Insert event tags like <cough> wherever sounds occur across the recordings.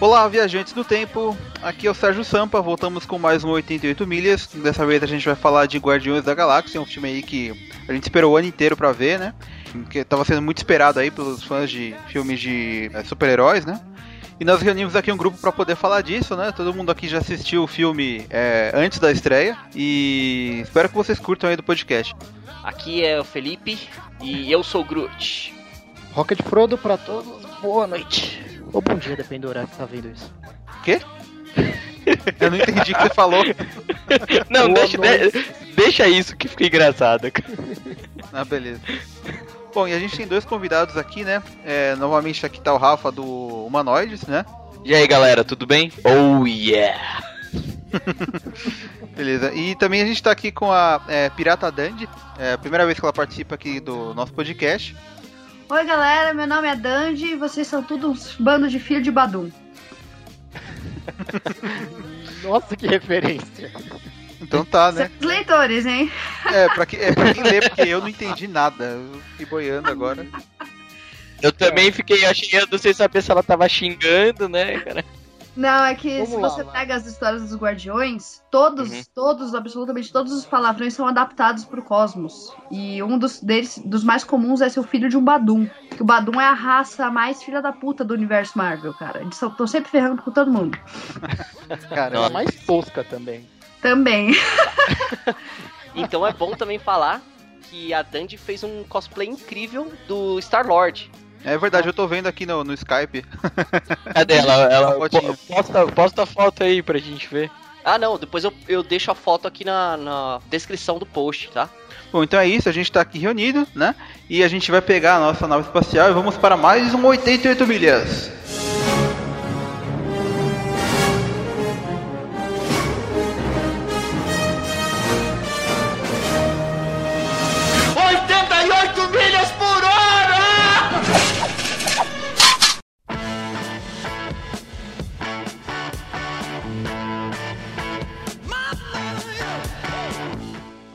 Olá, viajantes do tempo. Aqui é o Sérgio Sampa. Voltamos com mais um 88 milhas. Dessa vez a gente vai falar de Guardiões da Galáxia, um filme aí que a gente esperou o ano inteiro pra ver, né? Que tava sendo muito esperado aí pelos fãs de filmes de é, super-heróis, né? E nós reunimos aqui um grupo para poder falar disso, né? Todo mundo aqui já assistiu o filme é, antes da estreia e espero que vocês curtam aí do podcast. Aqui é o Felipe e eu sou o Groot. Rocket Frodo pra todos, boa noite. Ou bom dia, depende do horário que tá vendo isso. Quê? <laughs> Eu não entendi o que você falou. <laughs> Não, Boa deixa, de- deixa isso que fica engraçado. Ah, beleza. Bom, e a gente tem dois convidados aqui, né? É, novamente aqui tá o Rafa do Humanoides, né? E aí galera, tudo bem? Oh yeah! <laughs> Beleza. E também a gente tá aqui com a é, Pirata Dandy. É a primeira vez que ela participa aqui do nosso podcast. Oi galera, meu nome é Dandy e vocês são tudo uns bandos de filho de Badum. <laughs> Nossa, que referência. Então tá, né? Os leitores, hein? É pra, que, é pra quem lê, porque eu não entendi nada. Eu fiquei boiando agora. Eu também fiquei achando sem saber se ela tava xingando, né, cara? Não, é que Vamos se lá, você vai. pega as histórias dos Guardiões, todos, Uhum. todos, absolutamente todos os palavrões são adaptados pro cosmos. E um dos deles, dos mais comuns, é ser o filho de um Badum. Que o Badum é a raça mais filha da puta do universo Marvel, cara. Eles estão sempre ferrando com todo mundo. <laughs> Cara, Ela é mais tosca também. Também. <laughs> Então é bom também falar que a Dandy fez um cosplay incrível do Star-Lord. É verdade, eu tô vendo aqui no, no Skype. <laughs> Cadê ela? ela po- posta, posta a foto aí pra gente ver. Ah, não, depois eu, eu deixo a foto aqui na, na descrição do post, tá? Bom, então é isso, a gente tá aqui reunido, né? E a gente vai pegar a nossa nave espacial e vamos para mais um 88 milhas.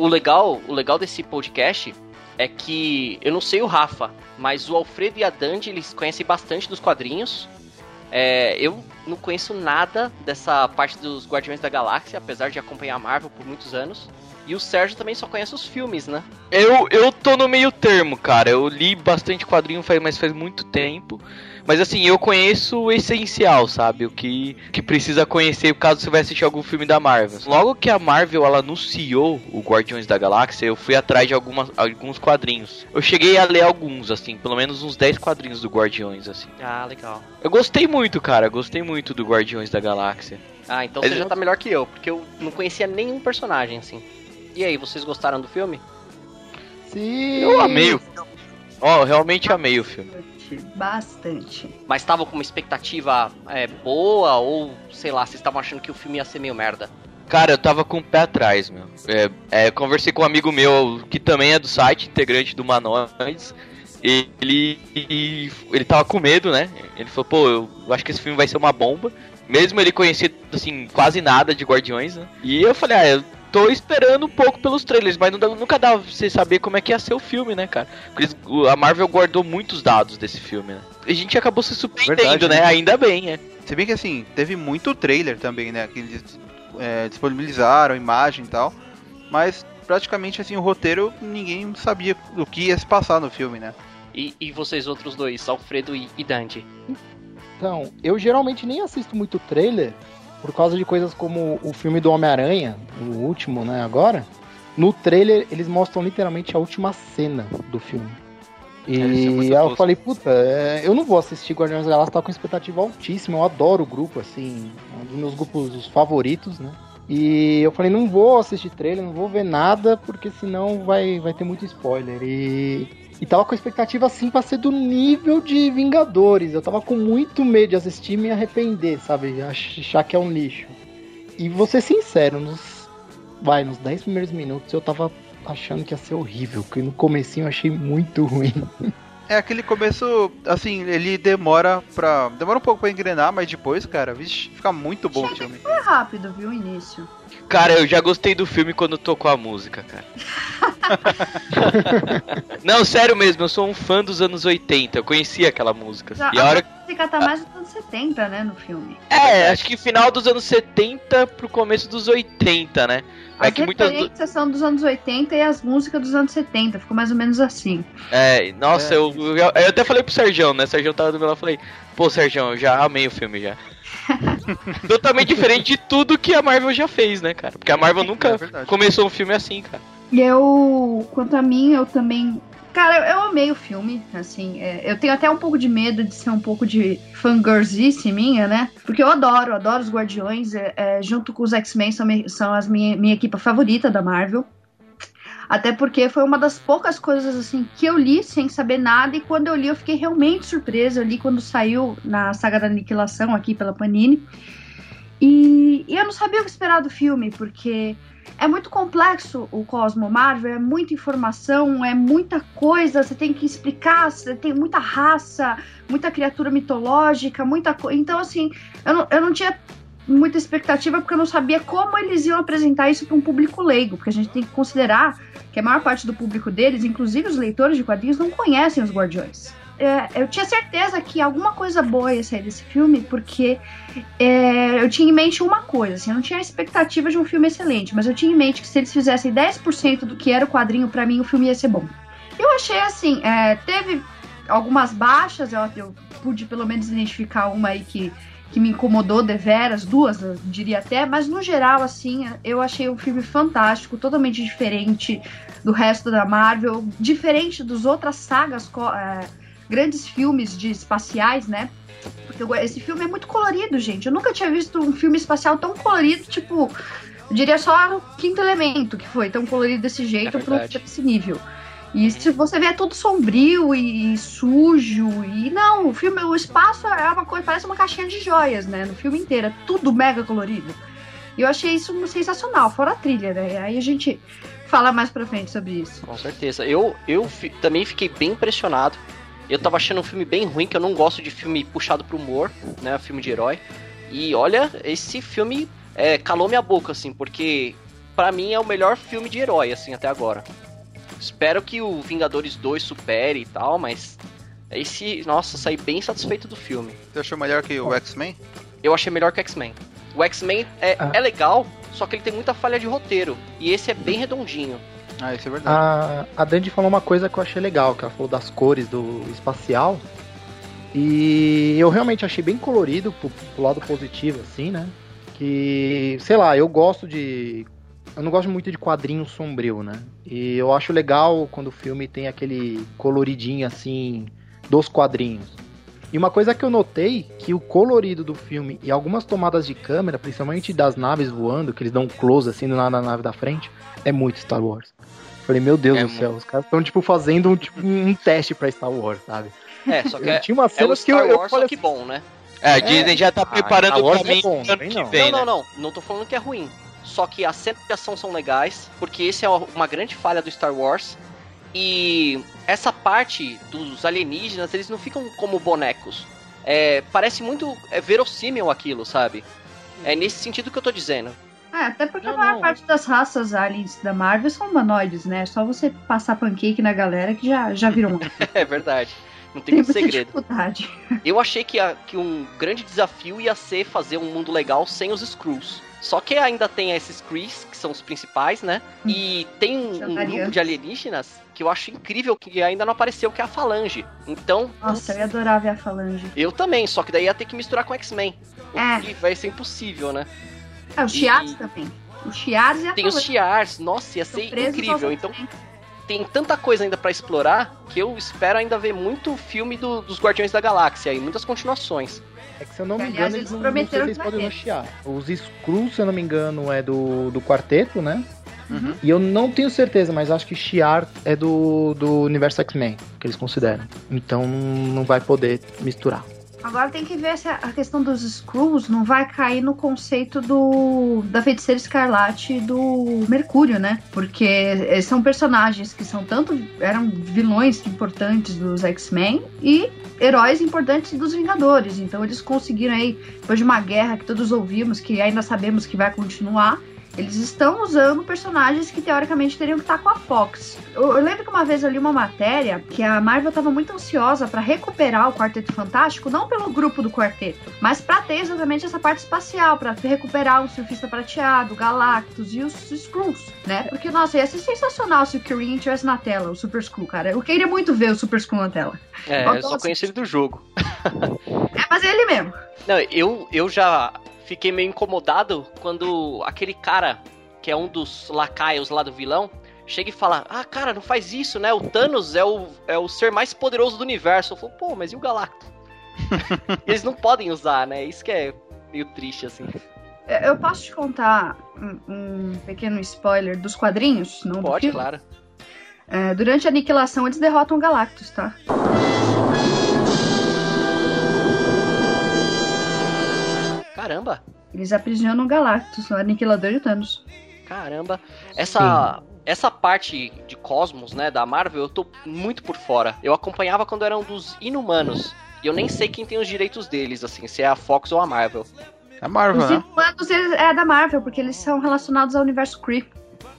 O legal, o legal desse podcast é que eu não sei o Rafa, mas o Alfredo e a Dandy eles conhecem bastante dos quadrinhos. É, eu não conheço nada dessa parte dos Guardiões da Galáxia, apesar de acompanhar a Marvel por muitos anos. E o Sérgio também só conhece os filmes, né? Eu, eu tô no meio termo, cara. Eu li bastante quadrinho, faz, mas faz muito tempo. Mas assim, eu conheço o essencial, sabe? O que, que precisa conhecer caso você vai assistir algum filme da Marvel. Logo que a Marvel ela anunciou o Guardiões da Galáxia, eu fui atrás de algumas, alguns quadrinhos. Eu cheguei a ler alguns, assim, pelo menos uns 10 quadrinhos do Guardiões, assim. Ah, legal. Eu gostei muito, cara. Gostei muito do Guardiões da Galáxia. Ah, então você já tá melhor que eu, porque eu não conhecia nenhum personagem assim. E aí, vocês gostaram do filme? Sim. Eu amei o filme. Ó, eu realmente amei o filme. Bastante. Mas estavam com uma expectativa é, boa ou, sei lá, vocês estavam achando que o filme ia ser meio merda? Cara, eu tava com o pé atrás, meu. É, é, conversei com um amigo meu que também é do site, integrante do Manoides. Ele, ele tava com medo, né? Ele falou, pô, eu acho que esse filme vai ser uma bomba. Mesmo ele conhecido, assim, quase nada de Guardiões, né? E eu falei, ah, eu tô esperando um pouco pelos trailers, mas dá- nunca dá pra você saber como é que ia ser o filme, né, cara? Porque eles- a Marvel guardou muitos dados desse filme, né? E a gente acabou se surpreendendo, Verdade, né? né? Ainda bem, né? Se bem que assim, teve muito trailer também, né? Que eles é, disponibilizaram, imagem e tal. Mas praticamente assim, o roteiro ninguém sabia o que ia se passar no filme, né? E, e vocês outros dois, Alfredo e, e Dandy? Então, eu geralmente nem assisto muito trailer por causa de coisas como o filme do Homem-Aranha, o último, né, agora. No trailer, eles mostram literalmente a última cena do filme. E É, é aí eu falei, puta, é, eu não vou assistir Guardiões da Galáxia, tá com expectativa altíssima, eu adoro o grupo, assim, é um dos meus grupos favoritos, né? E eu falei, não vou assistir trailer, não vou ver nada, porque senão vai, vai ter muito spoiler. E E tava com expectativa assim pra ser do nível de Vingadores. Eu tava com muito medo de assistir e me arrepender, sabe? Achar que é um lixo. E vou ser sincero, nos. Vai, nos 10 primeiros minutos eu tava achando que ia ser horrível, porque no comecinho eu achei muito ruim. <laughs> É aquele começo, assim, ele demora pra. Demora um pouco pra engrenar, mas depois, cara, vixe, fica muito bom o filme. Foi rápido, viu, o início. Cara, eu já gostei do filme quando tocou a música, cara. <laughs> Não, sério mesmo, eu sou um fã dos anos 80, eu conhecia aquela música. Já, E a hora a música tá mais dos anos 70, né, no filme. É, acho que final dos anos 70 pro começo dos 80, né? É As que muitas. são dos anos 80 e as músicas dos anos 70. Ficou mais ou menos assim. É, nossa, É. eu, eu, eu até falei pro Sergião, né? O Sergião tava do meu lado, eu falei, pô, Sergião, eu já amei o filme já. <laughs> Totalmente diferente de tudo que a Marvel já fez, né, cara? Porque a Marvel nunca É começou um filme assim, cara. E eu, quanto a mim, eu também. Cara, eu, amei o filme, assim. é, eu tenho até um pouco de medo de ser um pouco de fangirlzice minha, né? Porque eu adoro, adoro os Guardiões. é, é, junto com os X-Men, são, são as minha, minha equipe favorita da Marvel. Até porque foi uma das poucas coisas, assim, que eu li sem saber nada. E quando eu li, eu fiquei realmente surpresa. Eu li quando saiu na saga da Aniquilação aqui pela Panini. E, e eu não sabia o que esperar do filme, porque é muito complexo o Cosmo Marvel, é muita informação, é muita coisa, você tem que explicar, você tem muita raça, muita criatura mitológica, muita coisa. Então, assim, eu não, eu não tinha muita expectativa porque eu não sabia como eles iam apresentar isso para um público leigo, porque a gente tem que considerar que a maior parte do público deles, inclusive os leitores de quadrinhos, não conhecem os Guardiões. É, eu tinha certeza que alguma coisa boa ia sair desse filme, porque é, eu tinha em mente uma coisa, assim, eu não tinha expectativa de um filme excelente, mas eu tinha em mente que se eles fizessem 10% do que era o quadrinho, pra mim o filme ia ser bom. Eu achei assim, é, teve algumas baixas, eu, eu pude pelo menos identificar uma aí que, que me incomodou deveras, duas, eu diria até, mas no geral, assim, eu achei o filme fantástico, totalmente diferente do resto da Marvel, diferente dos outras sagas, é, grandes filmes de espaciais, né? Porque esse filme é muito colorido, gente. Eu nunca tinha visto um filme espacial tão colorido, tipo, eu diria só o quinto elemento que foi tão colorido desse jeito É verdade. esse nível. E se você vê é tudo sombrio e sujo e não, o filme, o espaço é uma coisa, parece uma caixinha de joias, né? No filme inteiro, é tudo mega colorido. E eu achei isso sensacional, fora a trilha, né? Aí a gente fala mais pra frente sobre isso. Com certeza. Eu, eu fi- também fiquei bem impressionado. Eu tava achando um filme bem ruim, que eu não gosto de filme puxado pro humor, né? Filme de herói. E olha, esse filme é, calou minha boca, assim, porque pra mim é o melhor filme de herói, assim, até agora. Espero que o Vingadores 2 supere e tal, mas esse, nossa, saí bem satisfeito do filme. Você achou melhor que o X-Men? Eu achei melhor que o X-Men. O X-Men é, Ah. é legal, só que ele tem muita falha de roteiro. E esse é bem redondinho. Ah, isso é verdade. A, a Dandy falou uma coisa que eu achei legal, que ela falou das cores do espacial. E eu realmente achei bem colorido pro, pro lado positivo, assim, né? Que, sei lá, eu gosto de. Eu não gosto muito de quadrinho sombrio, né? E eu acho legal quando o filme tem aquele coloridinho assim dos quadrinhos. E uma coisa que eu notei que o colorido do filme e algumas tomadas de câmera, principalmente das naves voando, que eles dão um close assim na, na nave da frente, é muito Star Wars. Falei, meu Deus É do céu, os caras estão tipo fazendo um, tipo, um teste pra Star Wars, sabe? É, <laughs> só que Eu é, tinha uma é cena o que eu, Star eu Wars, falei só que bom, né? É, a Disney já tá preparando Star o Wars é caminho bom, ano que não. vem, não, né? não, não. Não tô falando que é ruim. Só que as cenas de ação são legais, porque esse é uma grande falha do Star Wars. E essa parte dos alienígenas, eles não ficam como bonecos. É, parece muito é, verossímil aquilo, sabe? É nesse sentido que eu tô dizendo. É, até porque Não, a maior não. parte das raças aliens da Marvel são humanoides, né? É só você passar pancake na galera que já, já virou um. <laughs> É verdade. Não tem Tem muito segredo. dificuldade. Eu achei que, a- que um grande desafio ia ser fazer um mundo legal sem os Skrulls. Só que ainda tem esses Krees, que são os principais, né? E tem um, um grupo de alienígenas que eu acho incrível que ainda não apareceu, que é a Falange. Então, Nossa, eu ia adorar ver a falange. eu também, só que daí ia ter que misturar com X-Men. É. que vai ser impossível, né? É, o Chiares também. O Chiares e a Tem os. Chiars, nossa, ia ser incrível. Então tem tanta coisa ainda pra explorar que eu espero ainda ver muito filme do- dos Guardiões da Galáxia e muitas continuações. É que se eu não me Aliás, engano, eles eles não, não sei se prometeram podem. Os Skrulls, se eu não me engano, é do, do quarteto, né? Uhum. E eu não tenho certeza, mas acho que Shi'ar é do, do universo X-Men, que eles consideram. Então não vai poder misturar. Agora tem que ver se a questão dos Skrulls não vai cair no conceito do da feiticeira escarlate do Mercúrio, né? Porque eles são personagens que são tanto eram vilões importantes dos X-Men e heróis importantes dos Vingadores. Então eles conseguiram aí, depois de uma guerra que todos ouvimos, que ainda sabemos que vai continuar, eles estão usando personagens que teoricamente teriam que estar com a Fox. Eu, eu lembro que uma vez eu li uma matéria que a Marvel estava muito ansiosa para recuperar o Quarteto Fantástico, não pelo grupo do quarteto, mas para ter exatamente essa parte espacial, para recuperar o Surfista Prateado, Galactus e os Skrulls, né? Porque, nossa, ia ser sensacional se o Kyrian estivesse na tela, o Super Skrull, cara. Eu queria muito ver o Super Skrull na tela. É, eu só conheço ele do jogo. É, mas é ele mesmo. Não, eu, eu já fiquei meio incomodado quando aquele cara, que é um dos lacaios lá do vilão, chega e fala: Ah, cara, não faz isso, né? O Thanos é o, é o ser mais poderoso do universo. Eu falo, pô, mas e o Galactus? <laughs> Eles não podem usar, né? Isso que é meio triste, assim. É, Eu posso te contar um, um pequeno spoiler dos quadrinhos? Não Pode, claro. É, durante a aniquilação, eles derrotam o Galactus, tá? Caramba, Eles aprisionam o Galactus, o aniquilador de Thanos. caramba. Essa, essa parte de Cosmos, né, da Marvel, eu tô muito por fora. Eu acompanhava quando eram dos Inumanos. E eu nem sei quem tem os direitos deles, assim, se é a Fox ou a Marvel. É Marvel, Os né? Inumanos eles- é da Marvel, porque eles são relacionados ao universo Kree.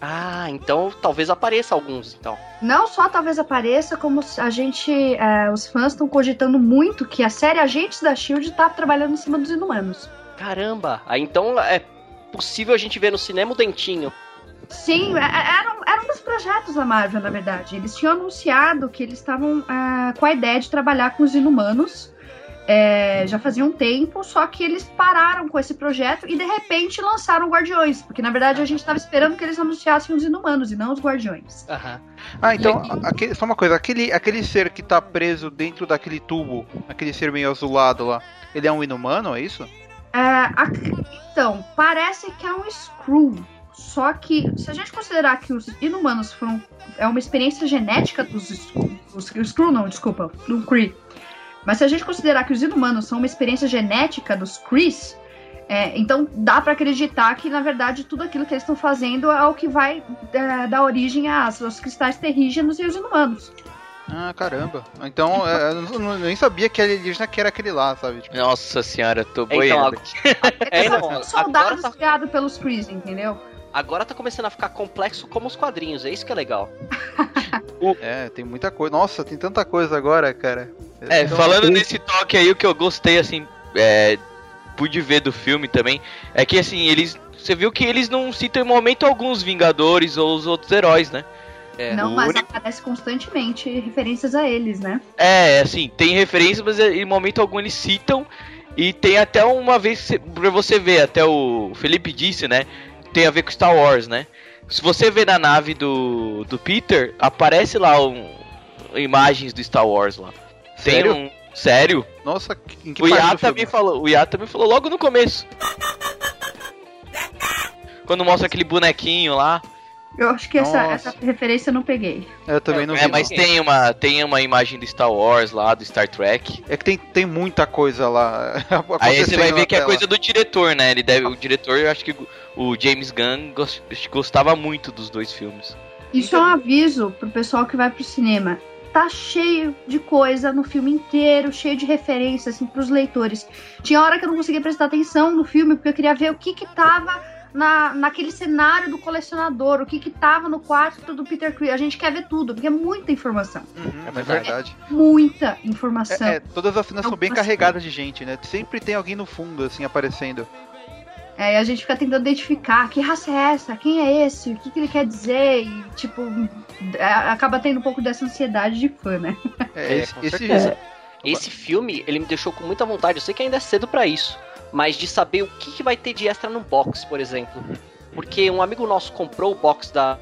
Ah, então talvez apareça alguns, então. Não só talvez apareça, como a gente. é, os fãs estão cogitando muito que a série Agentes da Shield tá trabalhando em cima dos Inumanos. Caramba! Aí então é possível a gente ver no cinema o Dentinho. Sim, é- é- era, um- era um dos projetos da Marvel, na verdade. Eles tinham anunciado que eles estavam ah, com a ideia de trabalhar com os Inumanos. é, já fazia um tempo, só que eles pararam com esse projeto e de repente lançaram Guardiões. Porque na verdade a gente estava esperando que eles anunciassem os Inumanos e não os Guardiões. Aham. Ah, então, aquele- só uma coisa, aquele, aquele ser que tá preso dentro daquele tubo, aquele ser meio azulado lá, ele é um inumano, é isso? É, a- então, parece que é um Skrull. Só que, se a gente considerar que os Inumanos foram. É uma experiência genética dos. Os, Skrull, não, desculpa, do Kree. Mas se a gente considerar que os Inumanos são uma experiência genética dos Krees, é, então dá pra acreditar que, na verdade, tudo aquilo que eles estão fazendo é o que vai é, dar origem às- aos cristais terrígenos e os Inumanos. Ah, caramba. Então, é, eu não- eu nem sabia que alienígena que era aquele lá, sabe? Tipo, Nossa senhora, eu tô Então, boiando. é, Eles não, são agora soldados tá, criados pelos Krees, entendeu? agora tá começando a ficar complexo como os quadrinhos, é isso que é legal. é, tem muita coisa. Nossa, tem tanta coisa agora, cara. É, Então, falando nesse toque aí, o que eu gostei, assim, é, pude ver do filme também, é que, assim, eles. Você viu que eles não citam em momento algum os Vingadores ou os outros heróis, né? É, não, mas único- aparece constantemente referências a eles, né? É, assim, tem referências, mas em momento algum eles citam. E tem até uma vez que você- pra você ver, até o Felipe disse, né? Tem a ver com Star Wars, né? Se você ver na nave do, do Peter, aparece lá um, imagens do Star Wars lá. Tem Sério? um. Sério? Nossa, que- em que O parte Iá do filme? também falou. O Iá também falou logo no começo. Quando mostra aquele bonequinho lá. Eu acho que essa, essa referência eu não peguei. Eu também não É, vi. mas não. tem uma, tem uma imagem do Star Wars lá, do Star Trek. É que tem, tem muita coisa lá. <laughs> Aí você vai ver que é coisa do diretor, né? Ele deve, o diretor, eu acho que o James Gunn gos- gostava muito dos dois filmes. Isso é um aviso pro pessoal que vai pro cinema. Tá cheio de coisa no filme inteiro, cheio de referências, assim, pros leitores. Tinha hora que eu não conseguia prestar atenção no filme, porque eu queria ver o que que tava na, naquele cenário do colecionador, o que que tava no quarto do Peter Quill. A gente quer ver tudo, porque é muita informação. Uhum, é verdade. verdade. Muita informação. É, é, todas as cenas são bem carregadas de gente, né? Sempre tem alguém no fundo, assim, aparecendo. É, e a gente fica tentando identificar que raça é essa, quem é esse, o que, que ele quer dizer, e tipo, é, acaba tendo um pouco dessa ansiedade de fã, né? É, É, esse, com esse- certeza. Esse filme, ele me deixou com muita vontade. Eu sei que ainda é cedo pra isso, mas de saber o que, que vai ter de extra no box, por exemplo. Porque um amigo nosso comprou o box da,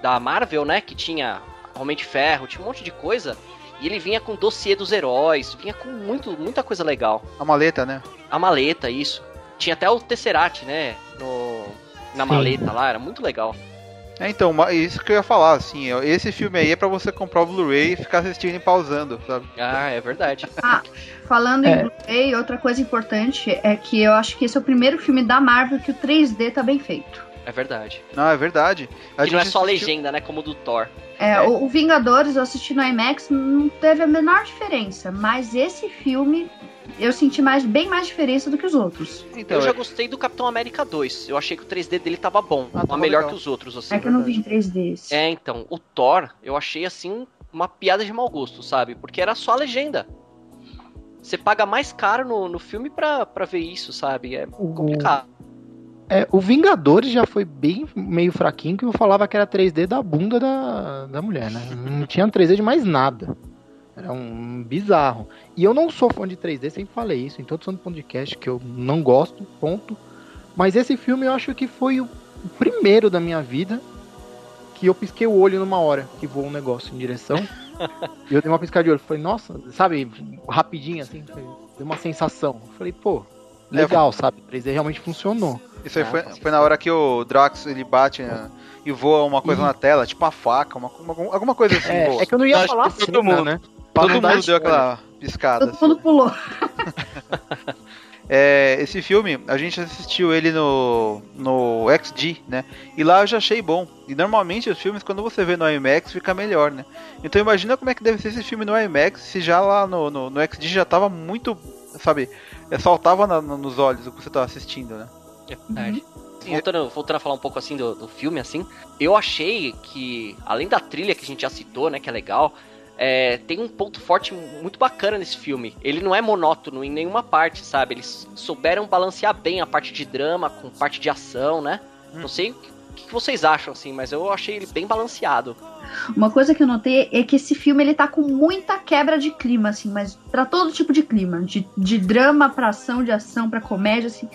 da Marvel, né? Que tinha Homem de Ferro, tinha um monte de coisa. E ele vinha com dossiê dos heróis, vinha com muito, muita coisa legal. a maleta, né? A maleta, isso. Tinha até o Tesseract, né? No, na Sim. maleta lá, era muito legal. É, então, isso que eu ia falar, assim, esse filme aí é pra você comprar o Blu-ray e ficar assistindo e pausando, sabe? Ah, é verdade. Falando É. em Blu-ray, outra coisa importante é que eu acho que esse é o primeiro filme da Marvel que o 3D tá bem feito. É verdade. Não, é verdade. A Que não é só assistiu- legenda, né? Como o do Thor. É, É. O, o Vingadores eu assisti no IMAX, não teve a menor diferença, mas esse filme eu senti mais, bem mais diferença do que os outros. Então, eu já é- gostei do Capitão América 2. Eu achei que o 3D dele tava bom. Ah, tava tava melhor legal. que os outros, assim. É que eu não vi em 3D. esse. É, então, o Thor, eu achei assim uma piada de mau gosto, sabe? Porque era só a legenda. Você paga mais caro no, no filme pra, pra ver isso, sabe? É O, complicado. é, o Vingadores já foi bem meio fraquinho, que eu falava que era 3D da bunda da, da mulher, né? Não tinha 3D de mais nada. Era um bizarro. E eu não sou fã de 3D, sempre falei isso em todo santo podcast, que eu não gosto, ponto. Mas esse filme eu acho que foi o o primeiro da minha vida que eu pisquei o olho numa hora que voou um negócio em direção. E eu dei uma piscada de olho. Falei, nossa, sabe, rapidinho assim, deu uma sensação. Falei, pô, legal, sabe? 3D realmente funcionou. Isso aí Ah, foi, foi na hora que o Drax ele bate né, e voa uma coisa Ih. na tela, tipo uma faca, uma, uma- alguma coisa assim. É, boa. é que eu não ia Acho falar que todo cena, mundo. né? Todo mundo deu aquela piscada. Todo assim. mundo pulou. <laughs> É, esse filme, a gente assistiu ele no, no XD, né? E lá eu já achei bom. E normalmente os filmes, quando você vê no IMAX, fica melhor, né? Então imagina como é que deve ser esse filme no IMAX, se já lá no, no, no XD já tava muito, sabe? é, Saltava na- no- nos olhos o que você tava assistindo, né? É verdade. Voltando, voltando a falar um pouco assim do, do filme, assim, eu achei que, além da trilha que a gente já citou, né, que é legal, é, tem um ponto forte muito bacana nesse filme. Ele não é monótono em nenhuma parte, sabe? Eles souberam balancear bem a parte de drama com parte de ação, né? Não sei o que, que vocês acham, assim, mas eu achei ele bem balanceado. Uma coisa que eu notei é que esse filme ele tá com muita quebra de clima, assim, mas pra todo tipo de clima, de, de drama pra ação, de ação pra comédia, assim.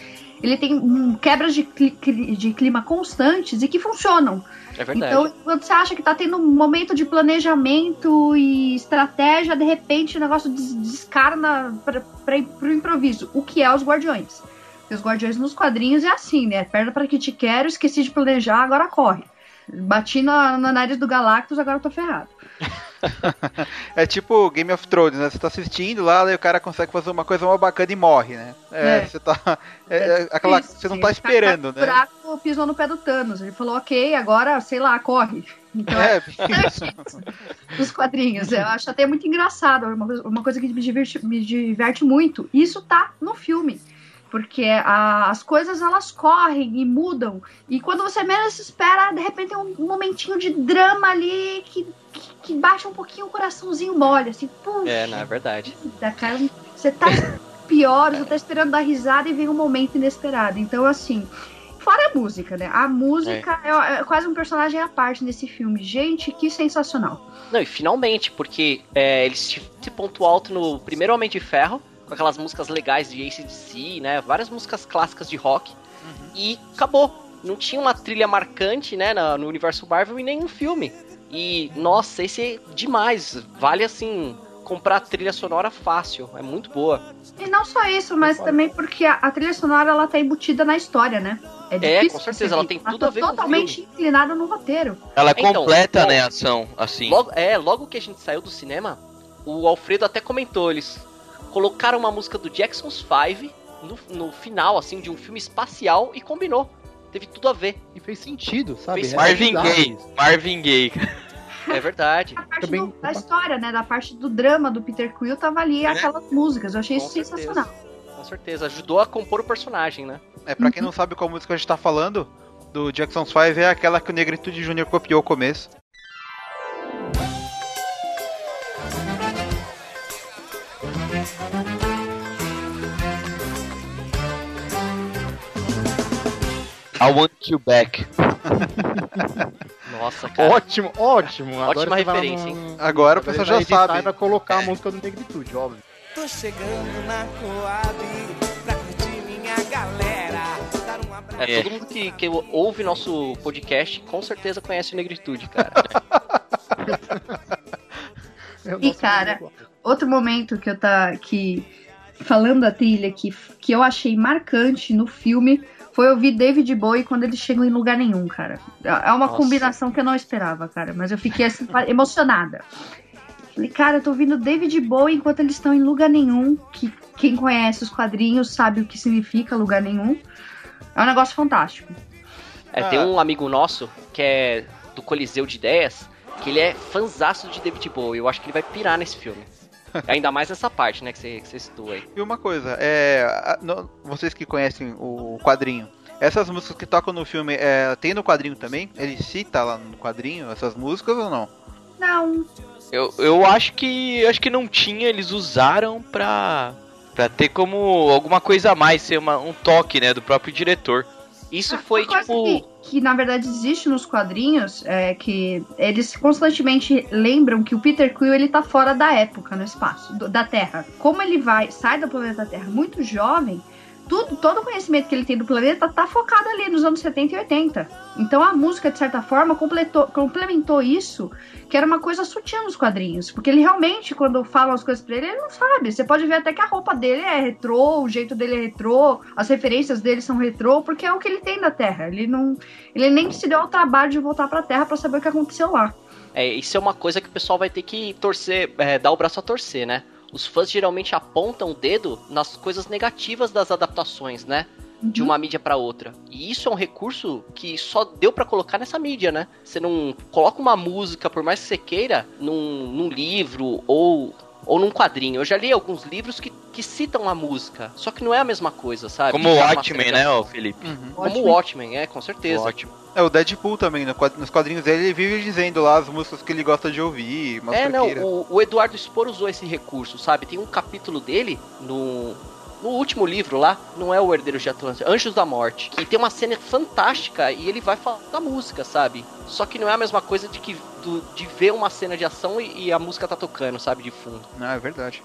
Ele tem hum, quebras de, cli- de clima constantes e que funcionam. É verdade. Então, quando você acha que tá tendo um momento de planejamento e estratégia, de repente o negócio des- descarna pra, pro improviso, o que é os Guardiões. Porque os Guardiões nos quadrinhos é assim, né? Perda pra que te quero, esqueci de planejar, agora corre. Bati na, na nariz do Galactus, agora eu tô ferrado. <laughs> É tipo Game of Thrones, né? Você tá assistindo lá, daí o cara consegue fazer uma coisa mal bacana e morre, né? É, É. você tá. <laughs> é, é aquela, Isso, você não tá O esperando, tá né? Buraco pisou no pé do Thanos. Ele falou, ok, agora, sei lá, corre. Então, É, <laughs> dos quadrinhos. Eu acho até muito engraçado. Uma, coisa- uma coisa que me diverte, me diverte muito. Isso tá no filme. Porque a- as coisas elas correm e mudam. E quando você menos espera, de repente tem um, momentinho de drama ali que, que, que baixa um pouquinho o coraçãozinho mole. Assim, puxa, É, não é verdade. vida, cara. Você tá pior, você tá esperando dar risada e vem um momento inesperado. Então, assim. Fora a música, né? A música é, é quase um personagem à parte nesse filme. Gente, que sensacional. Não, e finalmente, porque é, eles esse ponto alto no primeiro Homem de Ferro, com aquelas músicas legais de ACDC, né? Várias músicas clássicas de rock. E acabou. Não tinha uma trilha marcante, né, no universo Marvel em nenhum filme. E, nossa, esse é demais. Vale, assim, comprar trilha sonora fácil. É muito boa. E não só isso, mas também porque a, a trilha sonora ela tá embutida na história, né? É, difícil com certeza, ela tem Ela tudo tá a ver com o totalmente inclinada no roteiro. Ela Então, completa, né, a ação, assim. Logo, é, logo que a gente saiu do cinema, o Alfredo até comentou, eles colocaram uma música do Jackson's Five no, no final, assim, de um filme espacial e combinou. Teve tudo a ver. E fez sentido, sabe? Fez Era Marvin Gaye. Marvin Gaye. É verdade. A parte Também- do- da história, né? Da parte do drama do Peter Quill tava ali aquelas músicas. Eu achei Com isso sensacional. Com certeza. Ajudou a compor o personagem, né? É, pra quem não sabe qual música a gente tá falando, do Jackson's Five é aquela que o Negritude Jr. copiou o começo. I want you back. Nossa, cara. Ótimo, ótimo. Agora Ótima referência, no- Agora o pessoal já sabe. vai colocar a música do Negritude, óbvio. Tô chegando na Coab pra curtir minha galera. Dar um abraço. É, todo mundo que, que ouve nosso podcast com certeza conhece o Negritude, cara. <laughs> É E, cara. Outro momento que eu tá que falando da trilha que, que eu achei marcante no filme foi ouvir David Bowie quando eles chegam em lugar nenhum, cara. É uma Nossa. combinação que eu não esperava, cara. Mas eu fiquei assim, <laughs> emocionada. Falei, cara, eu tô ouvindo David Bowie enquanto eles estão em lugar nenhum. Que quem conhece os quadrinhos sabe o que significa lugar nenhum. É um negócio fantástico. É, tem um amigo nosso que é do Coliseu de Ideias, que ele é fanzaço de David Bowie. Eu acho que ele vai pirar nesse filme. <laughs> Ainda mais nessa parte, né, que você, que você citou aí. E uma coisa, é, vocês que conhecem o quadrinho, essas músicas que tocam no filme, é, tem no quadrinho também? Ele cita lá no quadrinho essas músicas ou não? Não, Eu, eu acho que acho que não tinha, eles usaram pra, pra ter como alguma coisa a mais, ser uma- um toque, né, do próprio diretor. Isso foi, Uma coisa tipo... Que, que, na verdade existe nos quadrinhos é que eles constantemente lembram que o Peter Quill ele tá fora da época no espaço, do- da Terra. Como ele vai, sai do planeta Terra muito jovem, tudo, todo o conhecimento que ele tem do planeta tá focado ali nos anos 70 e 80. Então a música, de certa forma, completou, complementou isso, que era uma coisa sutil nos quadrinhos. Porque ele realmente, quando falam as coisas pra ele, ele não sabe. Você pode ver até que a roupa dele é retrô, o jeito dele é retrô, as referências dele são retrô, porque é o que ele tem da Terra. Ele não. Ele nem se deu ao trabalho de voltar pra Terra pra saber o que aconteceu lá. É, isso é uma coisa que o pessoal vai ter que torcer, é, dar o braço a torcer, né? Os fãs geralmente apontam o dedo nas coisas negativas das adaptações, né? De uma mídia pra outra. E isso é um recurso que só deu pra colocar nessa mídia, né? Você não coloca uma música, por mais que você queira, num, num livro ou, ou num quadrinho. Eu já li alguns livros que, que citam a música, só que não é a mesma coisa, sabe? Como o é Watchmen, né, ação. Felipe? Como o Watchmen, é, com certeza. Watchmen. É, o Deadpool também, nos quadrinhos dele, ele vive dizendo lá as músicas que ele gosta de ouvir, É, não, o, o Eduardo Spor usou esse recurso, sabe? Tem um capítulo dele no, no último livro lá, não é o Herdeiro de Atlântida, Anjos da Morte, que tem uma cena fantástica e ele vai falar da música, sabe? Só que não é a mesma coisa de que do- de ver uma cena de ação e, e a música tá tocando, sabe, de fundo. Não, é verdade.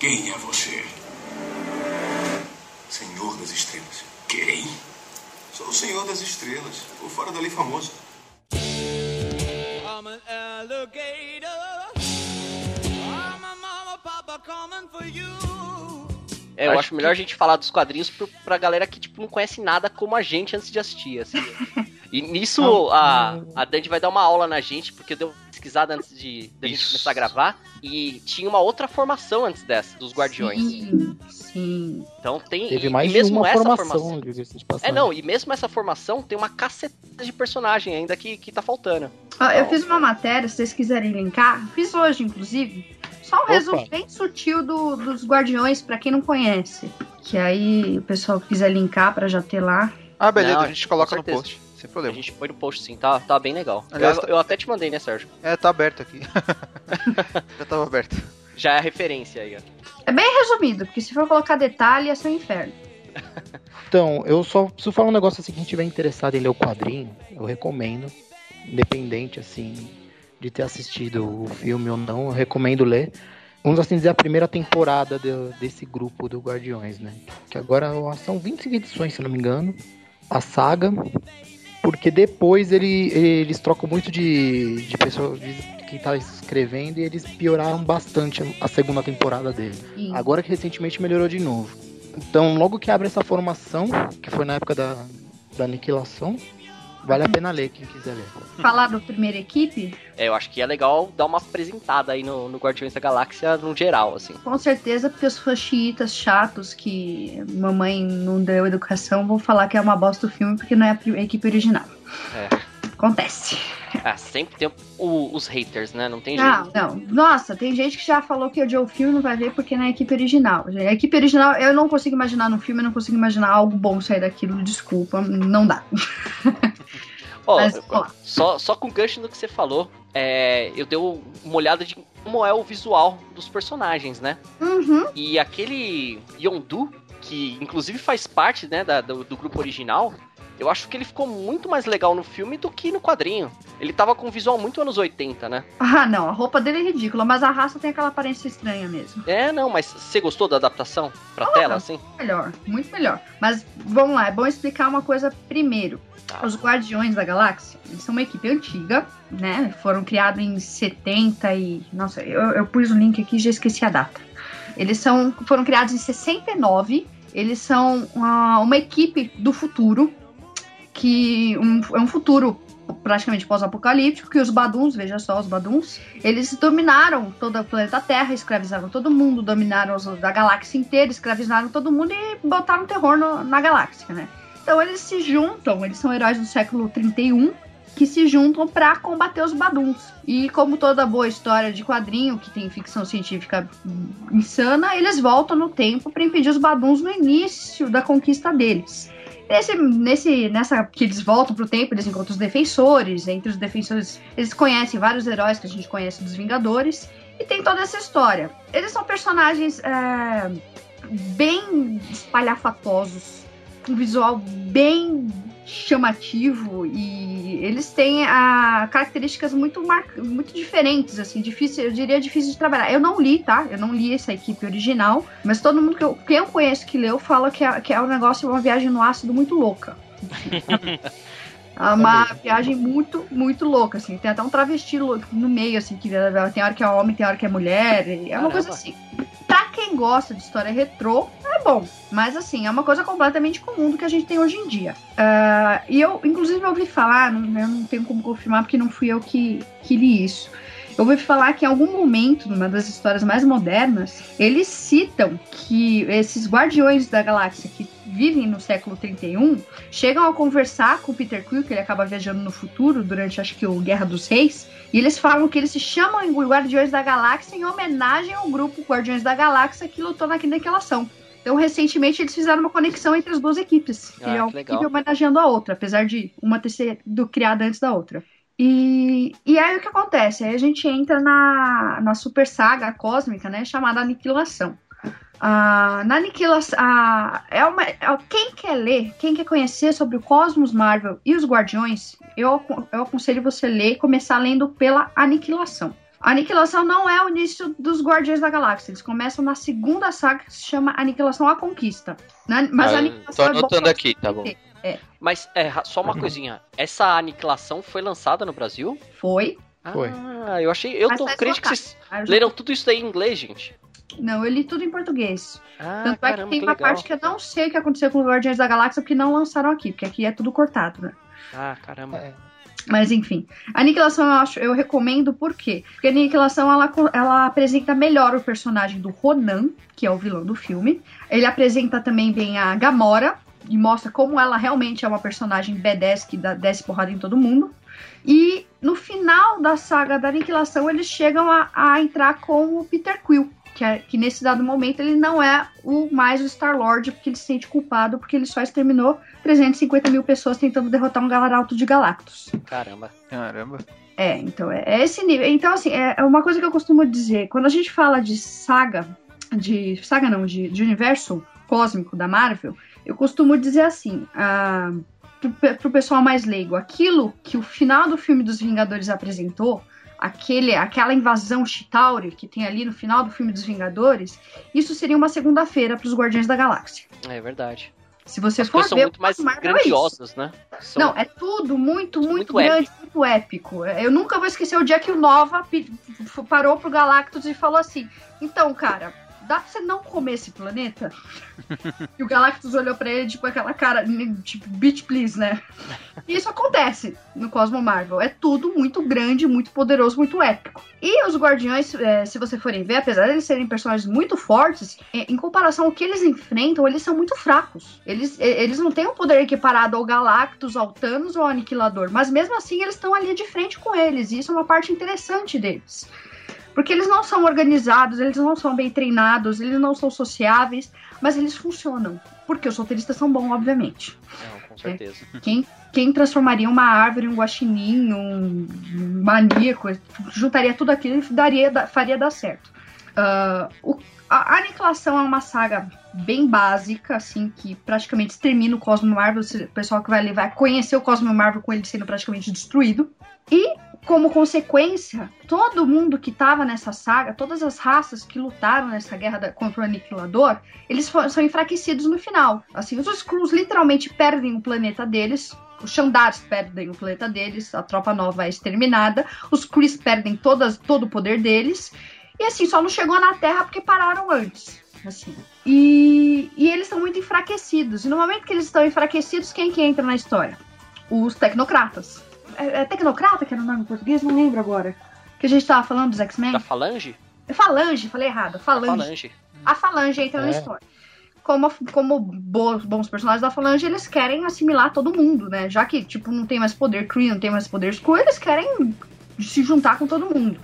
Quem é você? Senhor das Estrelas. Quem? Sou o Senhor das Estrelas. O fora dali famoso. I'm an alligator. É, eu Acho acho, melhor a gente falar dos quadrinhos pro, pra galera que, tipo, não conhece nada como a gente antes de assistir, assim. <laughs> E nisso a, a Dandy vai dar uma aula na gente, porque deu uma pesquisada antes de, de a gente começar a gravar. E tinha uma outra formação antes dessa, dos Guardiões. Sim, sim. Então tem. Teve e, mais e de mesmo uma essa formação, passagem. É, não, e mesmo essa formação tem uma cacetada de personagem ainda que, que tá faltando. Ó, eu Não. fiz uma matéria, se vocês quiserem linkar, fiz hoje, inclusive. Só um Opa. resumo bem sutil do- dos Guardiões, pra quem não conhece. Que aí o pessoal quiser linkar pra já ter lá. Ah, beleza, Não, a gente coloca no post, sem A problema. gente põe no post sim, tá, tá bem legal. Aliás, eu, eu até te mandei, né, Sérgio? É, tá aberto aqui. <laughs> Já tava aberto. Já é a referência aí, ó. É bem resumido, porque se for colocar detalhe, é seu inferno. <laughs> Então, eu só preciso falar um negócio assim, quem tiver interessado em ler o quadrinho, eu recomendo, independente assim de ter assistido o filme ou não, eu recomendo ler. Vamos assim dizer a primeira temporada do- desse grupo do Guardiões, né? Que agora são 25 edições, se não me engano, a saga, porque depois ele- eles trocam muito de, de pessoa, de quem tá escrevendo e eles pioraram bastante a segunda temporada dele. E- Agora que recentemente melhorou de novo. Então, logo que abre essa formação, que foi na época da, da aniquilação, vale a pena ler, quem quiser ler. Falar do primeira equipe, É, eu acho que é legal dar uma apresentada aí no, no Guardiões da Galáxia no geral, assim. com certeza, porque os fãs chiitas chatos que mamãe não deu educação vão falar que é uma bosta o filme porque não é a equipe original. É. Acontece. Ah, sempre tem o- os haters, né? Não tem Não, jeito. não. Nossa, tem gente que já falou que odiou o filme não vai ver porque não é a equipe original. A equipe original, eu não consigo imaginar no filme, eu não consigo imaginar algo bom sair daquilo. Desculpa, não dá. <laughs> Ó, Mas, ó. só, só com gancho no que você falou, é, eu dei uma olhada de como é o visual dos personagens, né? Uhum. E aquele Yondu, que inclusive faz parte né, da- do, do grupo original, eu acho que ele ficou muito mais legal no filme do que no quadrinho. Ele tava com um visual muito anos 80, né? Ah, não, a roupa dele é ridícula, mas a raça tem aquela aparência estranha mesmo. É, não, mas você gostou da adaptação pra Ah, tela, assim? Melhor, muito melhor. Mas vamos lá, é bom explicar uma coisa primeiro. Tá. Os Guardiões da Galáxia, eles são uma equipe antiga, né? Foram criados em 70 e. Nossa, eu, eu pus o link aqui e já esqueci a data. Eles são, foram criados em 69 eles são uma, uma equipe do futuro, que um, é um futuro praticamente pós-apocalíptico, que os Baduns, veja só, os Baduns, eles dominaram todo o planeta Terra, escravizaram todo mundo, dominaram os, a galáxia inteira, escravizaram todo mundo e botaram terror no, na galáxia, né? Então eles se juntam, eles são heróis do século 31, que se juntam para combater os Baduns. E como toda boa história de quadrinho que tem ficção científica insana, eles voltam no tempo para impedir os Baduns no início da conquista deles. Nesse, nesse, nessa que eles voltam pro tempo, eles encontram os defensores. Entre os defensores, eles conhecem vários heróis que a gente conhece dos Vingadores. E tem toda essa história. Eles são personagens é, bem espalhafatosos, um visual bem chamativo e eles têm a, características muito, mar, muito diferentes, assim, difícil, eu diria difícil de trabalhar. Eu não li, tá? Eu não li essa equipe original, mas todo mundo que eu, que eu conheço que leu fala que é, que é um negócio, uma viagem no ácido muito louca. <laughs> É uma viagem muito, muito louca, assim. Tem até um travesti no meio, assim, que tem hora que é homem, tem hora que é mulher. É uma Caramba. coisa assim. Pra quem gosta de história retrô, é bom. Mas, assim, é uma coisa completamente comum do que a gente tem hoje em dia. Uh, e eu, inclusive, ouvi falar, não, eu não tenho como confirmar porque não fui eu que, que li isso eu ouvi falar que em algum momento, numa das histórias mais modernas, eles citam que esses guardiões da galáxia que vivem no século 31 chegam a conversar com o Peter Quill, que ele acaba viajando no futuro durante, acho que, o Guerra dos Reis, e eles falam que eles se chamam Guardiões da Galáxia em homenagem ao grupo Guardiões da Galáxia que lutou naquela ação. Então, recentemente, eles fizeram uma conexão entre as duas equipes. Ah, que é uma equipe homenageando a outra, apesar de uma ter sido criada antes da outra. E, e aí o que acontece? Aí a gente entra na, na super saga cósmica, né? Chamada Aniquilação. Ah, na Aniquilação. Ah, é uma, é, quem quer ler, quem quer conhecer sobre o Cosmos Marvel e os Guardiões, eu, eu aconselho você ler e começar lendo pela Aniquilação. A Aniquilação não é o início dos Guardiões da Galáxia. Eles começam na segunda saga que se chama Aniquilação à Conquista. Né? Mas ah, a Aniquilação tô anotando é aqui, tá bom. É. Mas é, só uma coisinha. Essa aniquilação foi lançada no Brasil? Foi. Ah, foi. eu achei. Eu Mas tô crente que vocês leram tudo isso aí em inglês, gente. Não, eu li tudo em português. Ah, Tanto caramba, é que tem que uma legal. parte que eu não sei o que aconteceu com os Guardiões da Galáxia, porque não lançaram aqui, porque aqui é tudo cortado, né? Ah, caramba. É. Mas enfim, a Aniquilação eu acho, eu recomendo por quê? Porque a Aniquilação ela, ela apresenta melhor o personagem do Ronan, que é o vilão do filme. Ele apresenta também bem a Gamora, e mostra como ela realmente é uma personagem B10 que dá, desce porrada em todo mundo. E no final da saga da Aniquilação, eles chegam a, a entrar com o Peter Quill. Que, é, que nesse dado momento ele não é o mais o Star-Lord, porque ele se sente culpado, porque ele só exterminou 350 mil pessoas tentando derrotar um galaralto de Galactus. Caramba. Caramba. É, então é, é esse nível. Então, assim, é, é uma coisa que eu costumo dizer. Quando a gente fala de saga, de. Saga não, de, de universo cósmico da Marvel, eu costumo dizer assim, ah, pro, pro pessoal mais leigo, aquilo que o final do filme dos Vingadores apresentou, aquele, aquela invasão Chitauri que tem ali no final do filme dos Vingadores, isso seria uma segunda-feira para os Guardiões da Galáxia. É verdade. Se você As for coisas são ver, muito mais Marvel é né? São- Não, é tudo muito, muito, Muito grande, muito épico. Eu nunca vou esquecer o dia que o Nova parou pro Galactus e falou assim: Então, cara, dá pra você não comer esse planeta? <laughs> e o Galactus olhou pra ele, tipo, aquela cara, tipo, bitch, please, né? E isso acontece no Cosmo Marvel. É tudo muito grande, muito poderoso, muito épico. E os Guardiões, é, se você forem ver, apesar de eles serem personagens muito fortes, é, em comparação ao que eles enfrentam, eles são muito fracos. Eles, é, eles não têm um poder equiparado ao Galactus, ao Thanos ou ao Aniquilador, mas mesmo assim eles estão ali de frente com eles, e isso é uma parte interessante deles. Porque eles não são organizados, eles não são bem treinados, eles não são sociáveis, mas eles funcionam. Porque os roteiristas são bons, obviamente. Não, com certeza. Quem, quem transformaria uma árvore em um guaxinim, um maníaco, juntaria tudo aquilo e daria, da- faria dar certo. Ah, o- a Aniquilação é uma saga bem básica, assim, que praticamente extermina o Cosmo Marvel. O pessoal que vai levar conhecer o Cosmo Marvel com ele sendo praticamente destruído. E, como consequência, todo mundo que estava nessa saga, todas as raças que lutaram nessa guerra da- contra o Aniquilador, eles são enfraquecidos no final. Assim, os Skrulls literalmente perdem o planeta deles. Os Xandars perdem o planeta deles, a tropa nova é exterminada. Os Kree perdem todas, todo o poder deles. E assim, só não chegou na Terra porque pararam antes. assim. E, e eles estão muito enfraquecidos. E no momento que eles estão enfraquecidos, quem que entra na história? Os tecnocratas. É, é tecnocrata que era o nome em português? Não lembro agora. Que a gente tava falando dos X-Men? Da Falange? Falange, falei errado. Falange. Falange. A Falange entra na É. história. Como, como bons, bons personagens da Falange, eles querem assimilar todo mundo, né? Já que, tipo, não tem mais poder Kree, não tem mais poder Skrull, eles querem se juntar com todo mundo.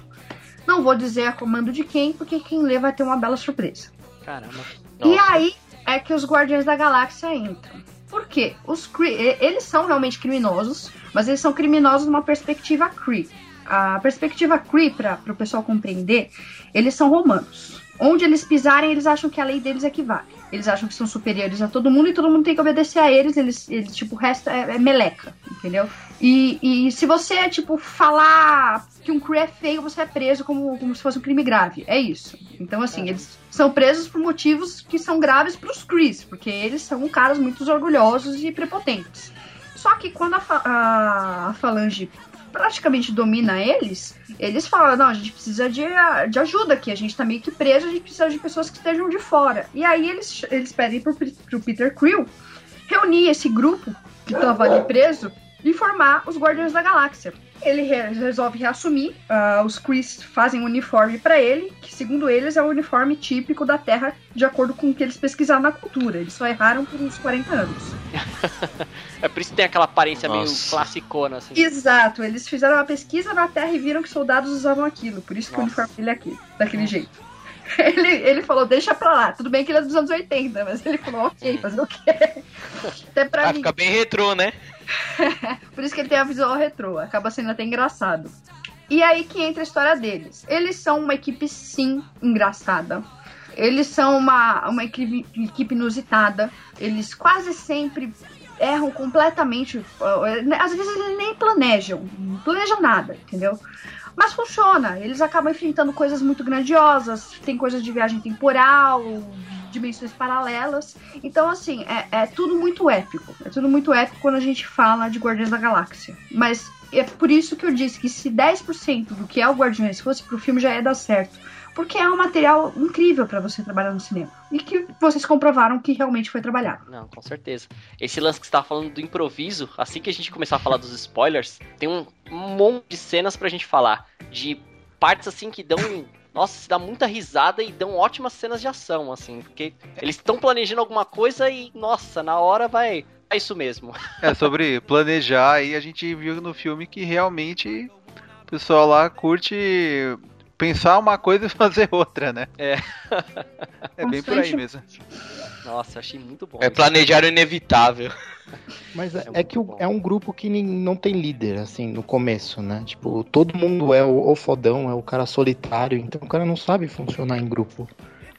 Não vou dizer a comando de quem, porque quem lê vai ter uma bela surpresa. Caramba. E Nossa. aí é que os Guardiões da Galáxia entram. Por quê? Os Kree, eles são realmente criminosos, mas eles são criminosos numa perspectiva Kree. A perspectiva Kree, para o pessoal compreender, eles são romanos. Onde eles pisarem, eles acham que a lei deles é que vale. Eles acham que são superiores a todo mundo e todo mundo tem que obedecer a eles. Eles, eles tipo, o resto é, é meleca, entendeu? E, e se você, tipo, falar que um Kree é feio, você é preso como, como se fosse um crime grave. É isso. Então, assim, eles são presos por motivos que são graves pros Krees, porque eles são caras muito orgulhosos e prepotentes. Só que quando a, a Falange praticamente domina eles, eles falam, não, a gente precisa de, de ajuda aqui, a gente tá meio que preso, a gente precisa de pessoas que estejam de fora. E aí eles, eles pedem pro, pro Peter Quill reunir esse grupo que tava ali preso e formar os Guardiões da Galáxia. Ele re- resolve reassumir, ah, os Krees fazem um uniforme pra ele, que segundo eles é o uniforme típico da Terra, de acordo com o que eles pesquisaram na cultura. Eles só erraram por uns 40 anos. <laughs> É por isso que tem aquela aparência meio Nossa. classicona, assim. Exato, eles fizeram uma pesquisa na Terra e viram que soldados usavam aquilo, por isso que o Nossa. uniforme dele é aqui, daquele jeito. <laughs> Ele, ele falou, deixa pra lá. Tudo bem que ele é dos anos 80, mas ele falou, ok, fazer o quê? <laughs> Até pra Ah, mim. fica bem retrô, né? <laughs> Por isso que ele tem a visual retrô. Acaba sendo até engraçado. E aí que entra a história deles. Eles são uma equipe, sim, engraçada. Eles são uma, uma equipe, equipe inusitada. Eles quase sempre erram completamente. Às vezes eles nem planejam. Não planejam nada, entendeu? Mas funciona. Eles acabam enfrentando coisas muito grandiosas. Tem coisas de viagem temporal, dimensões paralelas. Então, assim, é, é tudo muito épico. É tudo muito épico quando a gente fala de Guardiões da Galáxia. Mas é por isso que eu disse que se 10% do que é o Guardiões fosse pro filme já ia dar certo. Porque é um material incrível pra você trabalhar no cinema. E que vocês comprovaram que realmente foi trabalhado. Não, com certeza. Esse lance que você tava falando do improviso, assim que a gente começar a falar dos spoilers, tem um monte de cenas pra gente falar. De partes assim que dão. Nossa, se dá muita risada e dão ótimas cenas de ação, assim. Porque eles estão planejando alguma coisa e, nossa, na hora vai. É isso mesmo. <laughs> É, sobre planejar aí, a gente viu no filme que realmente o pessoal lá curte pensar uma coisa e fazer outra, né? É. É bem por aí mesmo. Nossa, achei muito bom. É planejar o inevitável. Mas é, É é que o- é um grupo que não tem líder, assim, no começo, né? Tipo, todo mundo é o, o fodão, é o cara solitário, então o cara não sabe funcionar em grupo.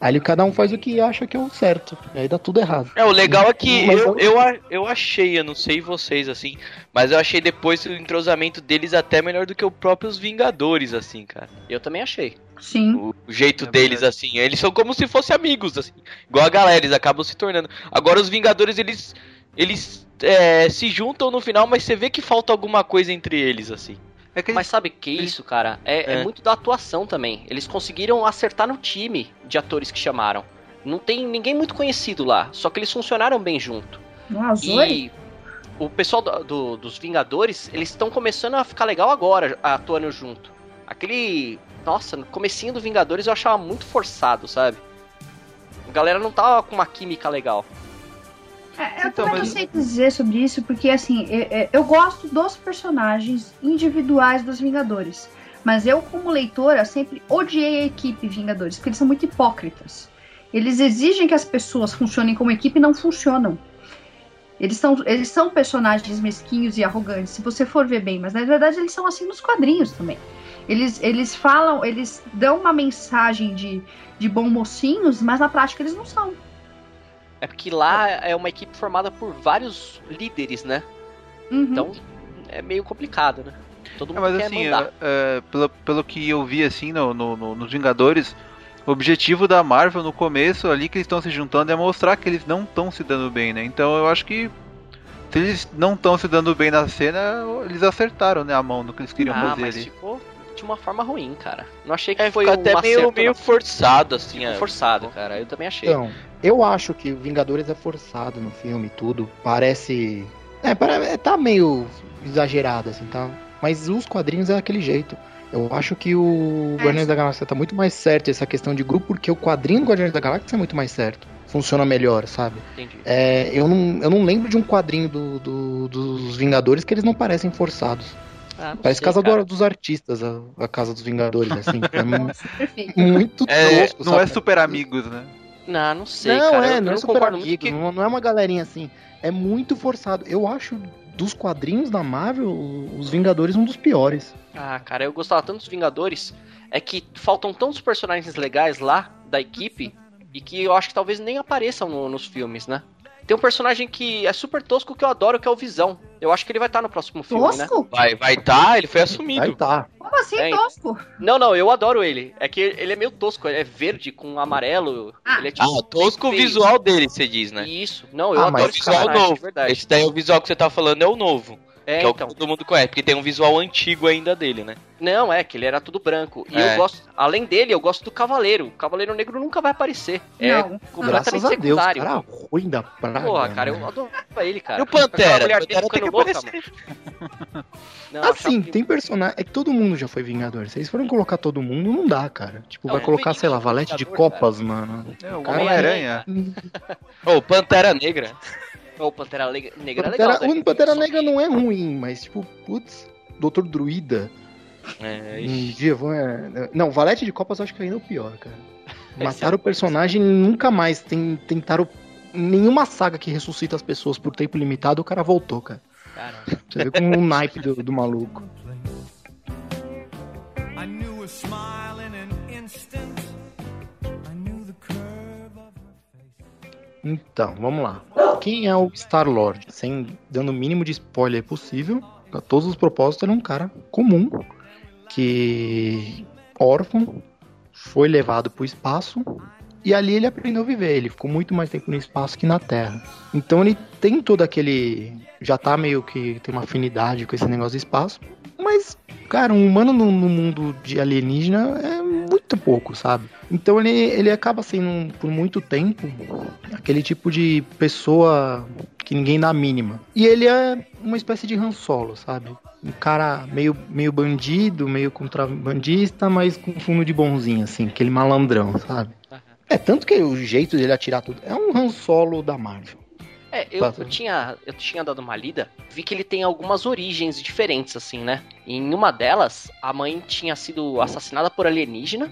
Aí cada um faz o que acha que é o certo, e aí dá tudo errado. É, o legal é que Mas eu, eu- eu achei, eu não sei vocês, assim, mas eu achei depois o entrosamento deles até melhor do que os próprios Vingadores, assim, cara. Eu também achei. Sim. O, o jeito É deles, verdade. assim, eles são como se fossem amigos, assim. Igual a galera, eles acabam se tornando. Agora os Vingadores, eles. Eles é, se juntam no final, mas você vê que falta alguma coisa entre eles, assim. É que Mas sabe que isso, cara? É, é É. muito da atuação também. Eles conseguiram acertar no time de atores que chamaram. Não tem ninguém muito conhecido lá, só que eles funcionaram bem junto. O Zoe? E o pessoal do- do- dos Vingadores, eles estão começando a ficar legal agora, atuando junto. Aquele. Nossa, no comecinho do Vingadores eu achava muito forçado, sabe? A galera não tava com uma química legal. É, eu Então, também não mas- sei dizer sobre isso, porque assim, é- é, eu gosto dos personagens individuais dos Vingadores. Mas eu, como leitora, sempre odiei a equipe Vingadores, porque eles são muito hipócritas. Eles exigem que as pessoas funcionem como equipe e não funcionam. Eles são, eles são personagens mesquinhos e arrogantes, se você for ver bem, mas na verdade eles são assim nos quadrinhos também. Eles, eles falam, eles dão uma mensagem de, de bom mocinhos, mas na prática eles não são. É porque lá é uma equipe formada por vários líderes, né? Uhum. Então é meio complicado, né? Todo É, mundo mas quer assim, mandar. é, é, pelo, pelo que eu vi assim no, no- no- nos Vingadores, o objetivo da Marvel no começo ali que eles estão se juntando é mostrar que eles não estão se dando bem, né? Então eu acho que se eles não estão se dando bem na cena, eles acertaram né, a mão no que eles queriam ah, fazer mas ali. ficou, de uma forma ruim, cara. Não achei que É, foi ficou um até meio, meio forçado, assim. Ficou é. forçado, cara. Eu também achei. Então, eu acho que o Vingadores é forçado no filme e tudo. Parece. É, para- tá meio exagerado, assim, tá? Mas os quadrinhos é daquele jeito. Eu acho que o É. Guardiões da Galáxia tá muito mais certo essa questão de grupo, porque o quadrinho do Guardiões da Galáxia é muito mais certo. Funciona melhor, sabe? Entendi. É, eu, não, eu não lembro de um quadrinho do- do- dos Vingadores que eles não parecem forçados. Ah, não Parece sei, Casa do- dos Artistas, a, a Casa dos Vingadores, assim. <laughs> É muito É, tosco, não é sabe? super amigos, né? Não, não sei, não, cara. é, eu, não eu é super amigo, que... não, não é uma galerinha assim. É muito forçado. Eu acho dos quadrinhos da Marvel, os Vingadores um dos piores. Ah, cara, eu gostava tanto dos Vingadores. É que faltam tantos personagens legais lá da equipe e que eu acho que talvez nem apareçam no- nos filmes, né? Tem um personagem que é super tosco que eu adoro, que é o Visão. Eu acho que ele vai estar no próximo filme, né? Tosco? Vai, vai tá, ele foi assumido. tá. Como assim, É, tosco? Não, não, eu adoro ele. É que ele é meio tosco, ele é verde com amarelo. Ah. ele é tipo. Ah, tosco o visual dele, você diz, né? Isso. Não, eu Ah, adoro mas, esse visual novo. Esse daí é o visual que você tá falando, é o novo. É, que é o então. que todo mundo conhece, porque tem um visual antigo ainda dele, né? Não, é que ele era tudo branco. E É. eu gosto, além dele, eu gosto do Cavaleiro. O Cavaleiro Negro nunca vai aparecer. É Não. completamente Graças a Deus, secundário. cara ruim da praga. Porra, cara, eu né? adorava ele, cara. E o Pantera? O Pantera tem que louca, mano. <laughs> Não, Assim, tem personagem. É que todo mundo já foi Vingador. Se eles forem colocar todo mundo, não dá, cara. Tipo, Não, vai é colocar, sei lá, Valete de cara. Copas, mano. É, o Cara, Homem-Aranha. Ô, Pantera Negra. O Pantera Negra é Pantera, legal. né? o Pantera Negra não é ruim, mas, tipo, putz, Doutor Druida. É, Um dia vão. é- Não, Valete de Copas eu acho que ainda é o pior, cara. <laughs> Mataram é o personagem e nunca mais. Tem, tentaram. Nenhuma saga que ressuscita as pessoas por tempo limitado, o cara voltou, cara. Caramba. <laughs> Você vê como o naipe do, do maluco. I knew a smile in an instant. Então, vamos lá. Quem é o Star-Lord? Sem dando o mínimo de spoiler possível, pra todos os propósitos, ele é um cara comum, que órfão, foi levado pro espaço e ali ele aprendeu a viver. Ele ficou muito mais tempo no espaço que na Terra. Então ele tem todo aquele. Já tá meio que tem uma afinidade com esse negócio do espaço. Mas, cara, um humano no, no mundo de alienígena é muito pouco, sabe? Então ele, ele acaba sendo, por muito tempo, aquele tipo de pessoa que ninguém dá a mínima. E ele é uma espécie de Han Solo, sabe? Um cara meio, meio bandido, meio contrabandista, mas com fundo de bonzinho, assim, aquele malandrão, sabe? É, tanto que o jeito dele atirar tudo. É um Han Solo da Marvel. É, eu, eu tinha, eu tinha dado uma lida, vi que ele tem algumas origens diferentes, assim, né? Em uma delas, a mãe tinha sido assassinada por alienígena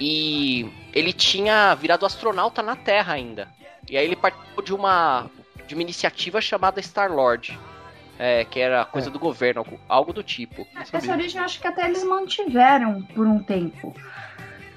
e ele tinha virado astronauta na Terra ainda. E aí ele participou de uma, de uma iniciativa chamada Star-Lord, é, que era coisa do governo, algo- do tipo. Essa origem eu acho que até eles mantiveram por um tempo.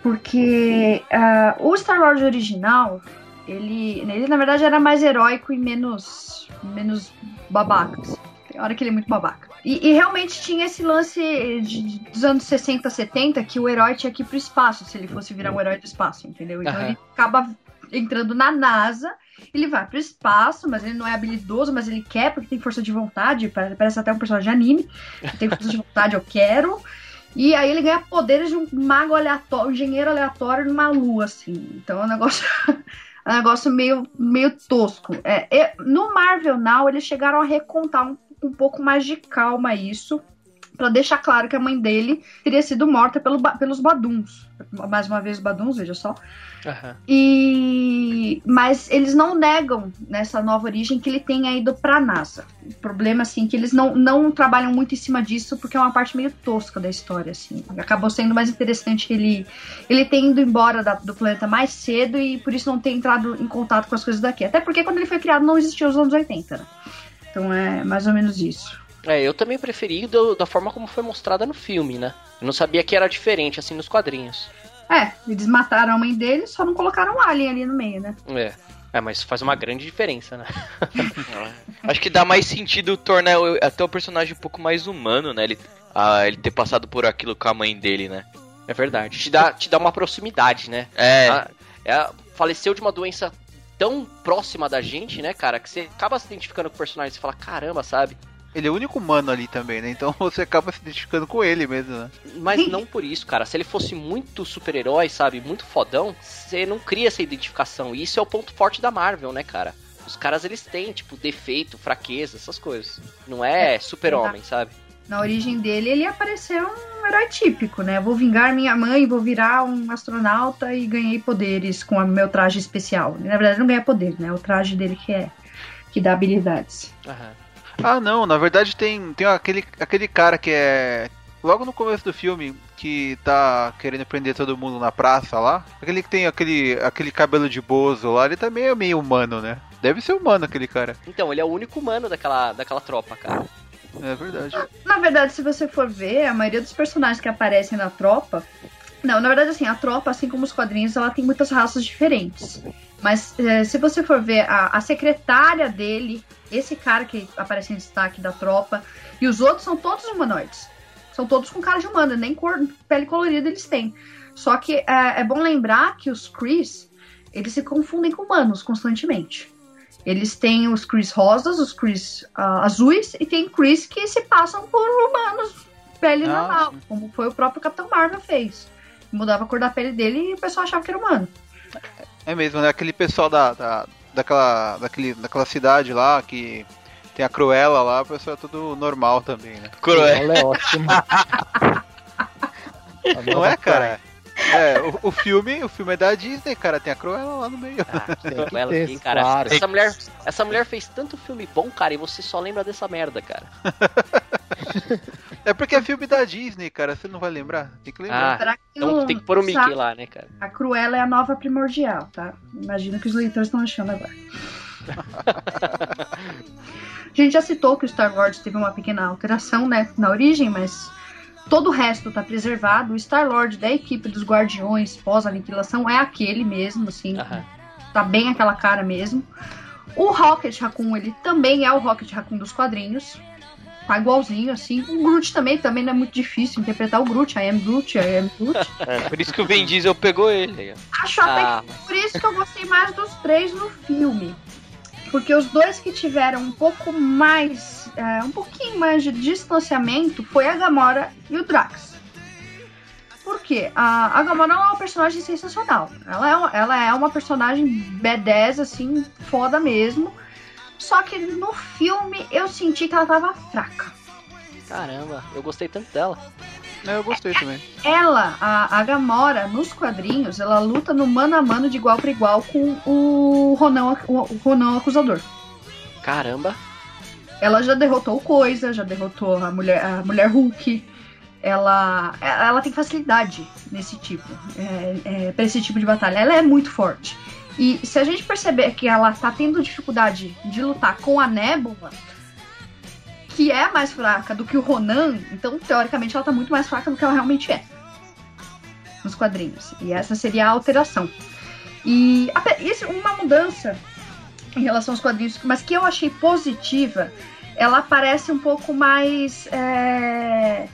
Porque ah, o Star-Lord original, ele, ele na verdade era mais heróico e menos, menos babaca. assim. Tem hora que ele é muito babaca. E, e realmente tinha esse lance de- dos anos 60, 70 que o herói tinha que ir pro espaço, se ele fosse virar um herói do espaço, entendeu? Então Aham. ele acaba entrando na NASA, ele vai pro espaço, mas ele não é habilidoso, mas ele quer porque tem força de vontade, pare- parece até um personagem de anime, tem força de vontade, eu quero. E aí ele ganha poderes de um mago aleatório, um engenheiro aleatório numa lua, assim. Então é um negócio, <laughs> é um negócio meio, meio tosco. É, é, no Marvel Now, eles chegaram a recontar um, um pouco mais de calma isso, Pra deixar claro que a mãe dele teria sido morta pelo, pelos Baduns. Mais uma vez, Baduns, veja só. Aham. E mas eles não negam nessa nova origem que ele tenha ido pra NASA. O problema assim é que eles não, não trabalham muito em cima disso porque é uma parte meio tosca da história assim. Acabou sendo mais interessante ele ele ter ido embora da- do planeta mais cedo e por isso não ter entrado em contato com as coisas daqui. Até porque quando ele foi criado não existia os anos 80, né? Então é mais ou menos isso. É, eu também preferi do- da forma como foi mostrada no filme, né? Eu não sabia que era diferente, assim, nos quadrinhos. É, eles mataram a mãe dele, só não colocaram um alien ali no meio, né? É. É, mas faz uma grande diferença, né? <laughs> Acho que dá mais sentido tornar o- até o personagem um pouco mais humano, né? Ele, ah, ele ter passado por aquilo com a mãe dele, né? É verdade. Te dá, te dá uma proximidade, né? É, Ah, é, faleceu de uma doença tão próxima da gente, né, cara, que você acaba se identificando com o personagem e você fala, caramba, sabe? ele é o único humano ali também, né? Então <laughs> você acaba se identificando com ele mesmo, né? Mas <laughs> não por isso, cara. Se ele fosse muito super-herói, sabe? Muito fodão, você não cria essa identificação. E isso é o ponto forte da Marvel, né, cara? Os caras, eles têm, tipo, defeito, fraqueza, essas coisas. Não é, É, super-homem, sabe? Na origem dele, ele apareceu um herói típico, né? Vou vingar minha mãe, vou virar um astronauta e ganhei poderes com o meu traje especial. Na verdade, não ganha poder, né? O traje dele que é que dá habilidades. Aham. Ah, não, na verdade tem, tem aquele, aquele cara que é. Logo no começo do filme, que tá querendo prender todo mundo na praça lá. Aquele que tem aquele, aquele cabelo de bozo lá, ele também é meio humano, né? Deve ser humano aquele cara. Então, ele é o único humano daquela, daquela tropa, cara. É verdade. Na verdade, se você for ver, a maioria dos personagens que aparecem na tropa. Não, na verdade, assim, a tropa, assim como os quadrinhos, ela tem muitas raças diferentes. Mas eh, se você for ver a, a secretária dele, esse cara que aparece em destaque da tropa, e os outros são todos humanoides. São todos com cara de humano, nem cor, pele colorida eles têm. Só que é, é bom lembrar que os Chris, eles se confundem com humanos constantemente. Eles têm os Chris rosas, os Chris ah, azuis, e tem Chris que se passam por humanos, pele Ah, normal, como foi o próprio Capitão Marvel fez. Mudava a cor da pele dele e o pessoal achava que era humano. É mesmo, né? Aquele pessoal da, da, daquela, daquele, daquela cidade lá que tem a Cruella lá, o pessoal é tudo normal também, né? Cruel. Ela é ótima. <laughs> Não é, cara? É, o, o filme, o filme é da Disney, cara, tem a Cruella lá no meio. Ah, <laughs> Tem que ela, ter, quem, cara, claro. essa mulher, essa mulher fez tanto filme bom, cara, e você só lembra dessa merda, cara. <laughs> É porque é filme da Disney, cara, você não vai lembrar? Tem que lembrar. Ah, Será que então tem que pôr o Mickey sabe? lá, né, cara? A Cruella é a nova primordial, tá? Imagino que os leitores estão achando agora. <laughs> a gente já citou que o Star Wars teve uma pequena alteração, né, na origem, mas todo o resto tá preservado. O Star Lord da equipe dos Guardiões pós-aniquilação é aquele mesmo, assim, tá bem aquela cara mesmo. O Rocket Raccoon, ele também é o Rocket Raccoon dos quadrinhos. Tá igualzinho, assim. O Groot também, também não é muito difícil interpretar o Groot. I am Groot, I am Groot. <laughs> É, por isso que o Vin Diesel pegou ele. ó. Acho até Ah, que por isso que eu gostei mais dos três no filme. Porque os dois que tiveram um pouco mais. é, um pouquinho mais de distanciamento foi a Gamora e o Drax. Por quê? A, a Gamora é uma personagem sensacional. Ela é, uma, ela é uma personagem B10, assim, foda mesmo. Só que no filme eu senti que ela tava fraca. caramba, eu gostei tanto dela. É, eu gostei também. Ela, a, a Gamora, nos quadrinhos, ela luta no mano a mano de igual para igual com o Ronan, o, o Ronan Acusador. Caramba. Ela já derrotou o Coisa, já derrotou a mulher, a mulher Hulk. Ela, ela tem facilidade nesse tipo, é, é, para esse tipo de batalha. Ela é muito forte. E se a gente perceber que ela tá tendo dificuldade de lutar com a Nebula, que é mais fraca do que o Ronan, então teoricamente ela tá muito mais fraca do que ela realmente é nos quadrinhos. E essa seria a alteração. E uma mudança em relação aos quadrinhos, mas que eu achei positiva, ela parece um pouco mais. é,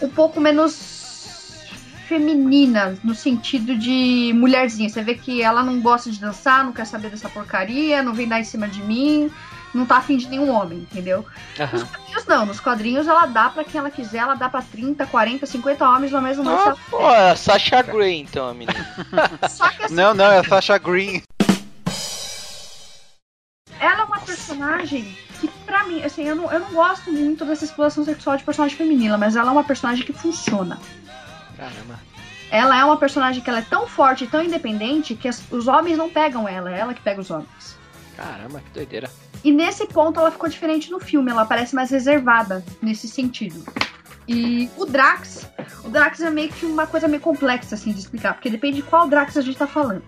um pouco menos feminina, no sentido de mulherzinha. Você vê que ela não gosta de dançar, não quer saber dessa porcaria, não vem dar em cima de mim, não tá afim de nenhum homem, entendeu? Nos Aham. quadrinhos não, nos quadrinhos ela dá pra quem ela quiser, ela dá pra 30, 40, 50 homens no mesmo Ah, noite. pô, é a Sasha Grey então, a menina. <laughs> Só que assim, Não, não, é a Sasha Green. ela é uma personagem que, pra mim, assim, eu não, eu não gosto muito dessa exploração sexual de personagem feminina, mas ela é uma personagem que funciona. Caramba. Ela é uma personagem que ela é tão forte e tão independente que as- os homens não pegam ela, é ela que pega os homens. Caramba, que doideira. E nesse ponto ela ficou diferente no filme, ela parece mais reservada nesse sentido. E o Drax, o Drax é meio que uma coisa meio complexa assim de explicar, porque depende de qual Drax a gente tá falando.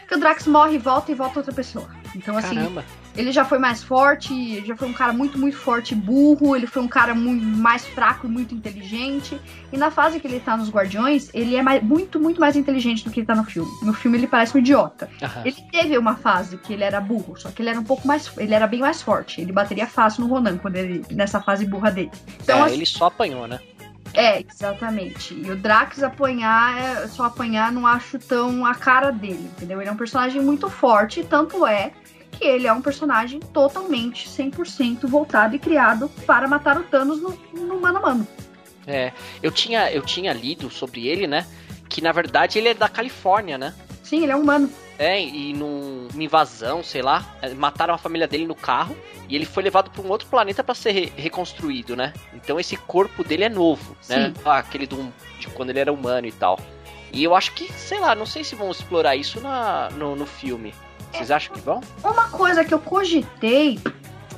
Porque o Drax morre e volta e volta outra pessoa. Então assim, Caramba. Ele já foi mais forte, já foi um cara muito, muito forte e burro, ele foi um cara muito mais fraco e muito inteligente. E na fase que ele tá nos Guardiões, ele é mais- muito, muito mais inteligente do que ele tá no filme. No filme ele parece um idiota. Aham. Ele teve uma fase que ele era burro, só que ele era um pouco mais. Ele era bem mais forte. Ele bateria fácil no Ronan quando ele. nessa fase burra dele. Então, é, assim, ele só apanhou, né? é, exatamente. E o Drax apanhar, é, só apanhar, não acho tão a cara dele, entendeu? Ele é um personagem muito forte, tanto é que ele é um personagem totalmente 100% voltado e criado para matar o Thanos no, no mano a mano. É, eu tinha, eu tinha lido sobre ele, né? Que na verdade ele é da Califórnia, né? Sim, ele é humano. É, e num- numa invasão, sei lá, é, mataram a família dele no carro e ele foi levado para um outro planeta para ser re- reconstruído, né? Então esse corpo dele é novo, né? Sim. Ah, aquele do, de quando ele era humano e tal. E eu acho que, sei lá, não sei se vão explorar isso na, no, no filme. Vocês acham que vão? Uma coisa que eu cogitei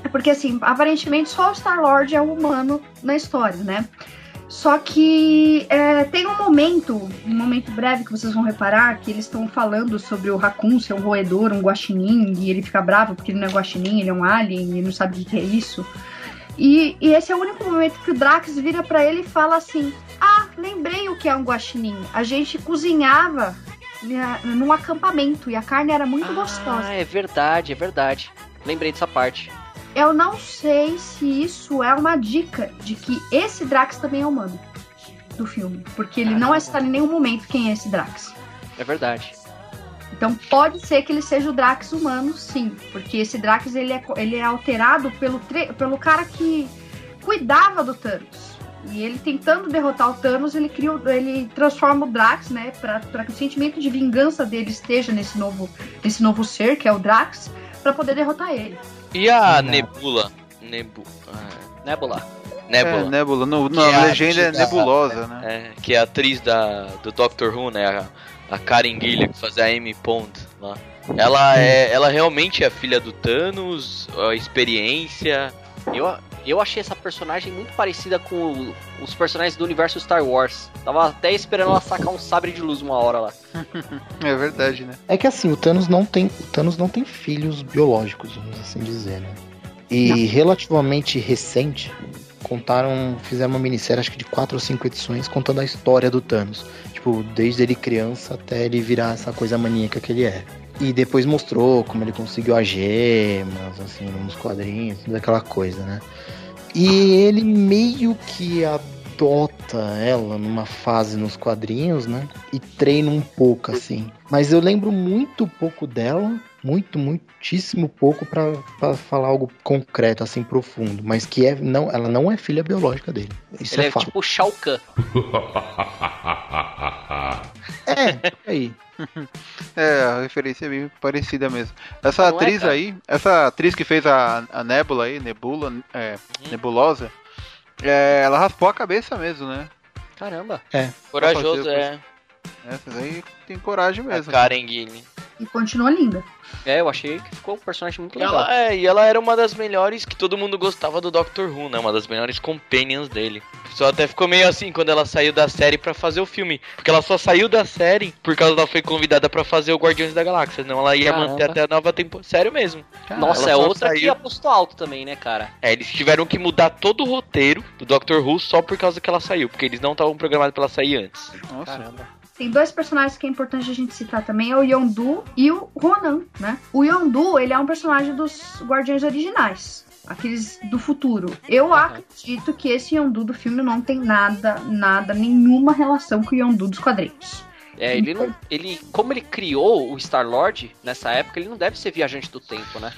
é porque, assim, aparentemente só o Star-Lord é humano na história, né? Só que é, tem um momento, um momento breve que vocês vão reparar, que eles estão falando sobre o Raccoon ser um roedor, um guaxinim, e ele fica bravo porque ele não é guaxinim, ele é um alien, ele não sabe o que é isso. E, e esse é o único momento que o Drax vira pra ele e fala assim: Ah, lembrei o que é um guaxinim. A gente cozinhava num acampamento e a carne era muito gostosa. Ah, é verdade, é verdade. Lembrei dessa parte. Eu não sei se isso é uma dica de que esse Drax também é humano do filme. Porque ele não é citado em nenhum momento quem é esse Drax. É verdade. Então pode ser que ele seja o Drax humano, sim. Porque esse Drax ele é, ele é alterado pelo, pelo cara que cuidava do Thanos. E ele tentando derrotar o Thanos, ele cria, o- ele transforma o Drax, né, para que o sentimento de vingança dele esteja nesse novo, nesse novo ser que é o Drax, pra poder derrotar ele. E a Não. Nebula? Nebu... ah, Nebula. Nebula. É, Nebula. No, na é a legenda é bicha da- nebulosa, né? É, que é a atriz da, do Doctor Who, né? A, a Karen Gillan, que fazia a Amy Pond lá. Ela, é, ela realmente é filha do Thanos, a experiência. Eu, eu achei essa personagem muito parecida com o- os personagens do universo Star Wars. Tava até esperando ela sacar um sabre de luz uma hora lá. <laughs> É verdade, né? É que assim, o Thanos não tem, o Thanos não tem filhos biológicos, vamos assim dizer, né? E relativamente recente, contaram, fizeram uma minissérie, acho que de quatro ou cinco edições, contando a história do Thanos. Tipo, desde ele criança até ele virar essa coisa maníaca que ele é. E depois mostrou como ele conseguiu as gemas, assim, nos quadrinhos, toda aquela coisa, né? E ele meio que adota ela numa fase nos quadrinhos, né? E treina um pouco, assim. Mas eu lembro muito pouco dela, muito, muitíssimo pouco pra pra falar algo concreto, assim, profundo. Mas que é, não, ela não é filha biológica dele. Isso Ele é, é, fato. tipo Shao Kahn. É, aí. <laughs> É, a referência é bem parecida mesmo. Essa Não é, atriz cara? aí, essa atriz que fez a, a Nebula aí, Nebula, é, Uhum. Nebulosa, é, ela raspou a cabeça mesmo, né? Caramba. Corajoso, fazer é. Essas aí tem coragem A mesmo. Karen Gillan. E continua linda. É, eu achei que ficou um personagem muito legal. Ela, é, e ela era uma das melhores que todo mundo gostava do Doctor Who, né? Uma das melhores companions dele. Só até ficou meio assim quando ela saiu da série pra fazer o filme. Porque ela só saiu da série por causa que ela foi convidada pra fazer o Guardiões da Galáxia. Senão ela ia Caramba. manter até a nova temporada. Sério mesmo. Nossa, ela é outra que saiu- apostou alto também, né, cara? É, eles tiveram que mudar todo o roteiro do Doctor Who só por causa que ela saiu. Porque eles não estavam programados pra ela sair antes. Nossa. Caramba. Tem dois personagens que é importante a gente citar também, é o Yondu e o Ronan, né? O Yondu, ele é um personagem dos Guardiões originais, aqueles do futuro. Eu acredito que esse Yondu do filme não tem nada, nada, nenhuma relação com o Yondu dos quadrinhos. É, ele não. Ele. Como ele criou o Star-Lord nessa época, ele não deve ser viajante do tempo, né?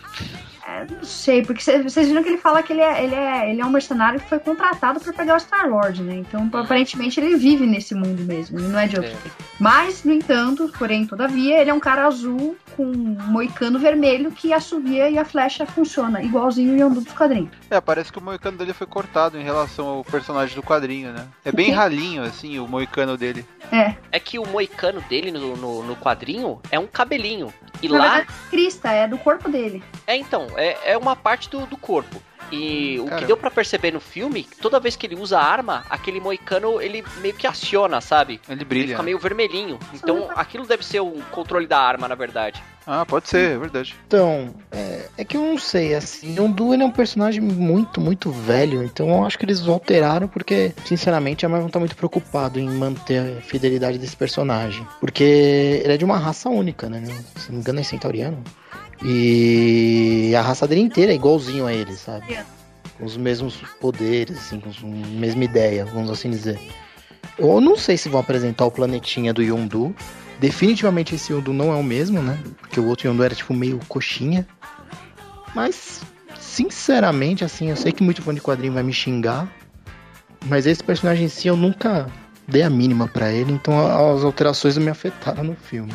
É, não sei, porque cê- vocês viram que ele fala que ele é, ele é, ele é um mercenário que foi contratado pra pegar o Star-Lord, né? Então, aparentemente, ele vive nesse mundo mesmo, ele não é de outro É. Mas, no entanto, porém, todavia, ele é um cara azul com um moicano vermelho que assovia e a flecha funciona, igualzinho o Yondu dos quadrinhos. É, parece que o moicano dele foi cortado em relação ao personagem do quadrinho, né? É bem ralinho, assim, o moicano dele. É, É que o moicano dele no, no, no quadrinho é um cabelinho. E na lá. verdade, Crista é do corpo dele. É então, é, é uma parte do, do corpo. E o que Caramba. deu pra perceber no filme, toda vez que ele usa a arma, aquele moicano ele meio que aciona, sabe? Ele Ele brilha. fica meio vermelhinho. Então aquilo deve ser o controle da arma, na verdade. Ah, pode ser, é verdade. Então, é, é que eu não sei, assim, Yondu ele é um personagem muito, muito velho, então eu acho que eles alteraram porque, sinceramente, a Marvel não tá muito preocupado em manter a fidelidade desse personagem. Porque ele é de uma raça única, né? Se não me engano é centauriano. E a raça dele inteira é igualzinho a ele, sabe? Com os mesmos poderes, assim, com a mesma ideia, vamos assim dizer. Eu não sei se vão apresentar o planetinha do Yondu. Definitivamente esse Yondu não é o mesmo, né? Porque o outro Yondu era tipo meio coxinha. Mas, sinceramente, assim, eu sei que muito fã de quadrinho vai me xingar. Mas esse personagem em si eu nunca dei a mínima pra ele, então as alterações me afetaram no filme.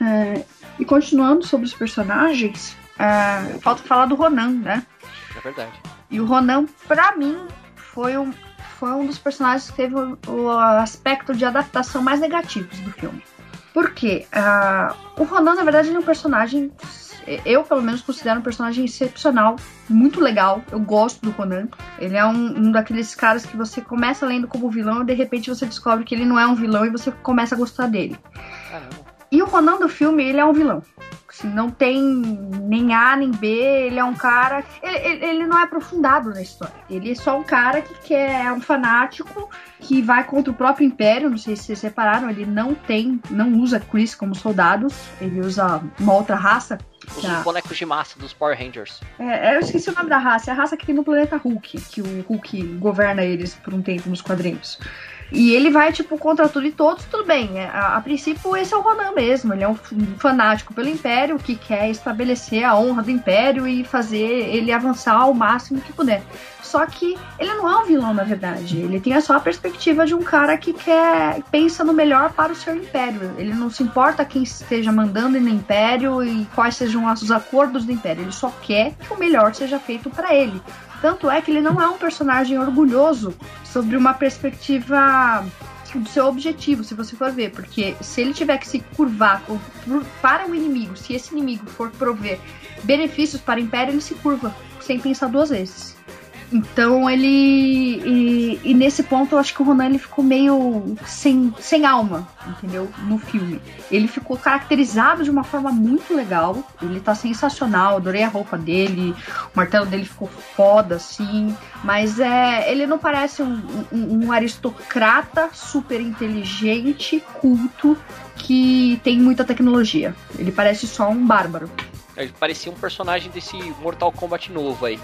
É, e continuando sobre os personagens, é, falta falar do Ronan, né? É verdade. E o Ronan, pra mim, foi um, foi um dos personagens que teve o, o aspecto de adaptação mais negativos do filme. Por quê? Ah, o Ronan, na verdade, ele é um personagem. Eu, pelo menos, considero um personagem excepcional, muito legal. Eu gosto do Ronan. Ele é um, um daqueles caras que você começa lendo como vilão e de repente você descobre que ele não é um vilão e você começa a gostar dele. Caramba. E o Ronan do filme, ele é um vilão. Assim, não tem nem A nem B, ele é um cara. Ele, ele, não é aprofundado na história. Ele é só um cara que quer, é um fanático que vai contra o próprio Império. Não sei se vocês separaram, ele não tem, não usa Chris como soldados, ele usa uma outra raça. Os Tá. bonecos de massa dos Power Rangers. É, eu esqueci o nome da raça, é a raça que tem no planeta Hulk, que o Hulk governa eles por um tempo nos quadrinhos. E ele vai, tipo, contra tudo e todos, tudo bem. é, A, a princípio, esse é o Ronan mesmo. Ele é um fanático pelo Império que quer estabelecer a honra do Império e fazer ele avançar ao máximo que puder. Só que ele não é um vilão, na verdade. Ele tem só a perspectiva de um cara que quer pensa no melhor para o seu império. Ele não se importa quem esteja mandando no império e quais sejam os acordos do império. Ele só quer que o melhor seja feito para ele. Tanto é que ele não é um personagem orgulhoso sobre uma perspectiva do seu objetivo, se você for ver, porque se ele tiver que se curvar para o inimigo, se esse inimigo for prover benefícios para o império, ele se curva sem pensar duas vezes. Então ele. E, e nesse ponto eu acho que o Ronan ele ficou meio sem, sem alma, entendeu? No filme. Ele ficou caracterizado de uma forma muito legal. Ele tá sensacional, adorei a roupa dele, o martelo dele ficou foda, assim. Mas é, ele não parece um, um- um aristocrata super inteligente, culto, que tem muita tecnologia. Ele parece só um bárbaro. Ele parecia um personagem desse Mortal Kombat novo aí.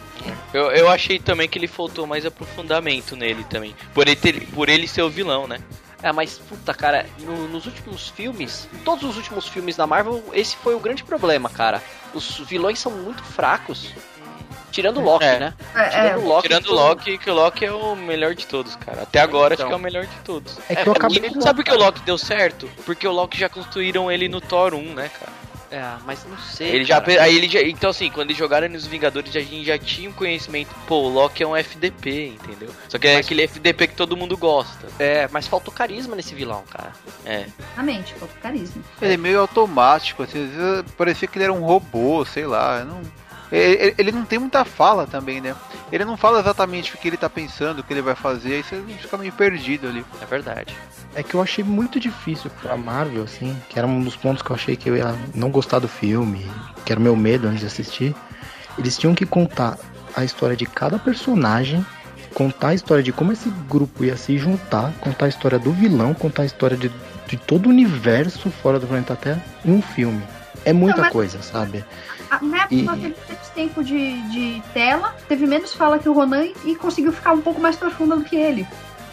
Eu, eu achei também que ele faltou mais aprofundamento nele também. Por ele, ter- por ele ser o vilão, né? É, mas puta, cara, no- nos últimos filmes, todos os últimos filmes da Marvel, esse foi o grande problema, cara. Os vilões são muito fracos. Tirando o Loki, É. né? É, Tirando o Loki. Tirando todo- Loki, que o Loki é o melhor de todos, cara. Até agora Então. acho que é o melhor de todos. É que eu É, acabei e- de Sabe por que o Loki deu certo? Porque o Loki já construíram ele no Thor 1, né, cara? É, mas não sei. Ele já, aí ele já, então assim, quando eles jogaram nos Vingadores, a gente já tinha um conhecimento, pô, o Loki é um FDP, entendeu? Só que é Mas- aquele FDP que todo mundo gosta. É, mas faltou carisma nesse vilão, cara. É. Exatamente, falta carisma. Ele é meio automático, assim, às vezes parecia que ele era um robô, sei lá. Não... Ele, ele não tem muita fala também, né? Ele não fala exatamente o que ele tá pensando, o que ele vai fazer, aí você fica meio perdido ali. É verdade. É que eu achei muito difícil pra Marvel, assim, que era um dos pontos que eu achei que eu ia não gostar do filme, que era o meu medo antes de assistir. Eles tinham que contar a história de cada personagem, contar a história de como esse grupo ia se juntar, contar a história do vilão, contar a história de, de todo o universo fora do planeta Terra em um filme. É muita Não, mas- coisa, sabe? A- Na época E- teve menos tempo de, de tela, teve menos fala que o Ronan e conseguiu ficar um pouco mais profunda do que ele.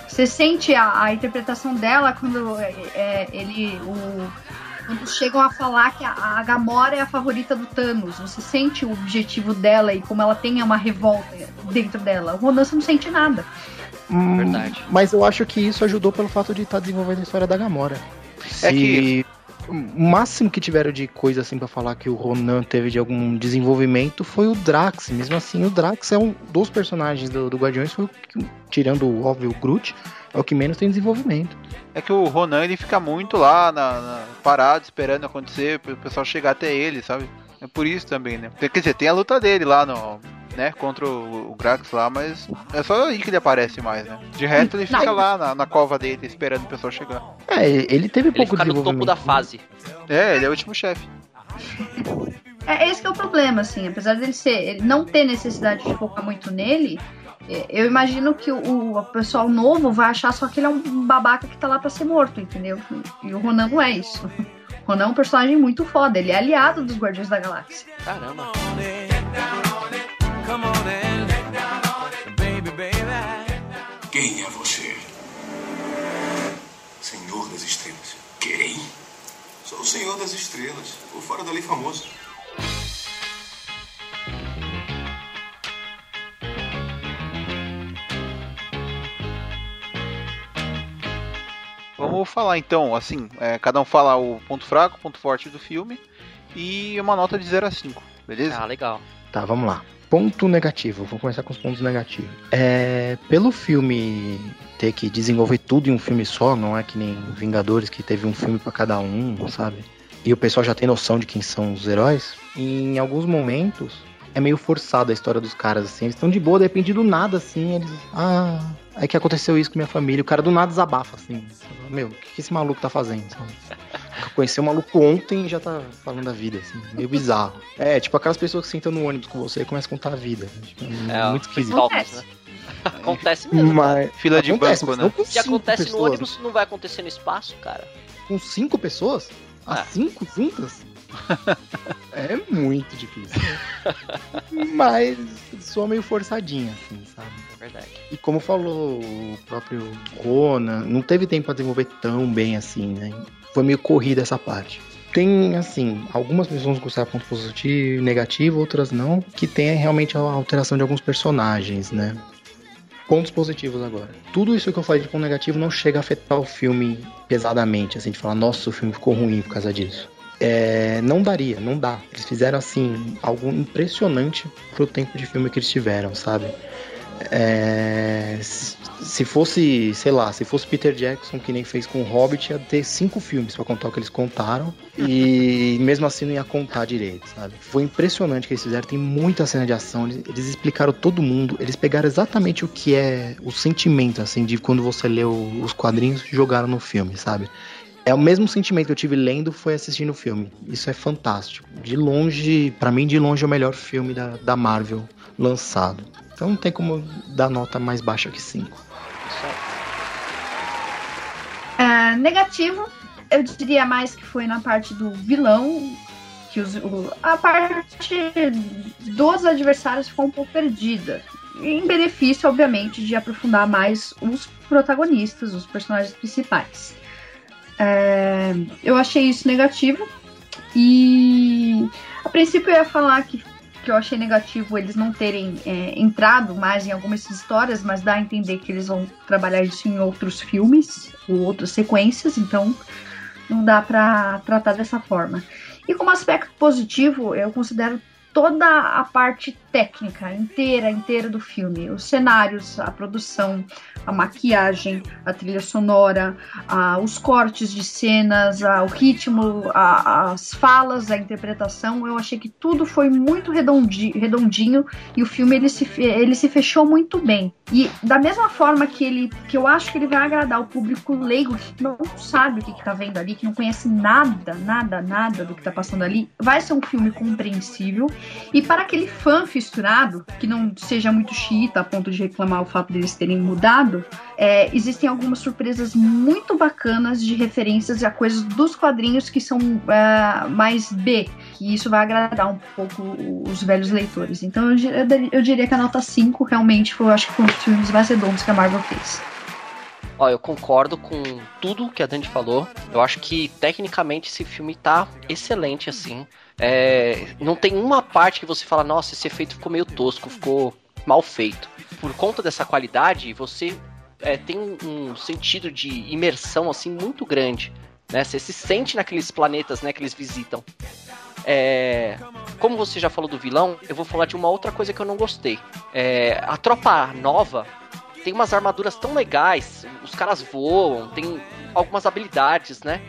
Você sente a, a interpretação dela quando é, é, ele. O, quando chegam a falar que a, a Gamora é a favorita do Thanos. Você sente o objetivo dela e como ela tem uma revolta dentro dela. O Ronan você não sente nada. Hum, Verdade. Mas eu acho que isso ajudou pelo fato de estar desenvolvendo a história da Gamora. É Se que- o máximo que tiveram de coisa assim pra falar que o Ronan teve de algum desenvolvimento foi o Drax. Mesmo assim, o Drax é um dos personagens do, do Guardiões, foi o tirando o óbvio o Groot, é o que menos tem desenvolvimento. É que o Ronan ele fica muito lá na, na- parado, esperando acontecer, pro pessoal chegar até ele, sabe? É por isso também, né? Quer dizer, tem a luta dele lá no. Né, contra o, o Grax lá, mas é só aí que ele aparece mais, né? De resto ele fica Não. lá na, na cova dele, esperando o pessoal chegar. É, ele teve Ele pouco fica no topo da fase. É, ele é o último chefe. É esse que é o problema, assim. Apesar dele ser, ele não ter necessidade de focar muito nele, é, eu imagino que o, o pessoal novo vai achar só que ele é um babaca que tá lá pra ser morto, entendeu? E o Ronan não é isso. O Ronan é um personagem muito foda, ele é aliado dos Guardiões da Galáxia. Caramba. Quem é você? Senhor das Estrelas. Quem? Sou o Senhor das Estrelas, o fora da lei famoso. Vamos falar então, assim, é, cada um fala o ponto fraco, ponto forte do filme e uma nota de 0 a 5, beleza? Ah, legal. Tá, vamos lá. Ponto negativo, vou começar com os pontos negativos. É, pelo filme ter que desenvolver tudo em um filme só, não é que nem Vingadores que teve um filme pra cada um, sabe? E o pessoal já tem noção de quem são os heróis. Em alguns momentos é meio forçado a história dos caras, assim. Eles estão de boa, depende do nada, assim. Eles. Ah, é que aconteceu isso com minha família. O cara do nada desabafa, assim. Meu, o que, esse maluco tá fazendo? Eu conheci um maluco ontem e já tá falando da vida, assim. Meio bizarro. É, tipo aquelas pessoas que sentam no ônibus com você e começam a contar a vida. Tipo, é, É, muito esquisito. Acontece, né? Acontece mesmo. Mas. Fila de acontece, banco, né? não com O que cinco acontece no pessoas. ônibus não vai acontecer no espaço, cara. Com cinco pessoas? Ah. As cinco juntas? <laughs> é muito difícil. Mas soa meio forçadinha, assim, sabe? Verdade. E como falou o próprio Rona, não teve tempo pra desenvolver tão bem assim, né? Foi meio corrida essa parte. Tem, assim, algumas pessoas gostaram ponto positivo e negativo, outras não, que tem realmente a alteração de alguns personagens, né? Pontos positivos agora. Tudo isso que eu falei de ponto negativo não chega a afetar o filme pesadamente, assim, de falar, nossa, o filme ficou ruim por causa disso. É, não daria, não dá. Eles fizeram, assim, algo impressionante pro tempo de filme que eles tiveram, sabe? É, se se fosse, sei lá, se fosse Peter Jackson que nem fez com o Hobbit, ia ter cinco filmes pra contar o que eles contaram e <laughs> mesmo assim não ia contar direito, sabe? Foi impressionante o que eles fizeram, tem muita cena de ação, eles, eles explicaram todo mundo, eles pegaram exatamente o que é o sentimento, assim, de quando você lê os quadrinhos e jogaram no filme, sabe? É o mesmo sentimento que eu tive lendo foi assistindo o filme. Isso é fantástico. De longe, pra mim, de longe é o melhor filme da, da Marvel lançado. Então não tem como dar nota mais baixa que 5. Isso aí. É, negativo, eu diria mais que foi na parte do vilão, que os- o- a parte dos adversários ficou um pouco perdida. Em benefício, obviamente, de aprofundar mais os protagonistas, os personagens principais. É, eu achei isso negativo. E a princípio eu ia falar que, que eu achei negativo eles não terem é, entrado mais em algumas histórias, mas dá a entender que eles vão trabalhar isso em outros filmes ou outras sequências, então não dá pra tratar dessa forma. E como aspecto positivo, eu considero toda a parte técnica inteira, inteira do filme, os cenários, a produção, a maquiagem, a trilha sonora, a- os cortes de cenas, a- o ritmo, a- as falas, a interpretação. Eu achei que tudo foi muito redondi- redondinho e o filme ele se, ele se fechou muito bem. E da mesma forma que ele que eu acho que ele vai agradar o público leigo que não sabe o que, que tá vendo ali, que não conhece nada, nada, nada do que tá passando ali, vai ser um filme compreensível. E para aquele fã fissurado, que não seja muito xiita a ponto de reclamar o fato deles terem mudado, é, existem algumas surpresas muito bacanas de referências a coisas dos quadrinhos que são é, mais B, que isso vai agradar um pouco os velhos leitores. Então eu, eu eu diria que a nota 5 realmente foi, eu acho que foi um dos filmes mais redondos que a Marvel fez. Ó, eu concordo com tudo que a Dani falou. Eu acho que tecnicamente esse filme tá excelente, assim. É, não tem uma parte que você fala, nossa, esse efeito ficou meio tosco, ficou mal feito. Por conta dessa qualidade, você é, tem um, um sentido de imersão assim muito grande. Né? Você se sente naqueles planetas né, que eles visitam. É, como você já falou do vilão, eu vou falar de uma outra coisa que eu não gostei. É, a tropa nova tem umas armaduras tão legais, os caras voam, tem algumas habilidades, né?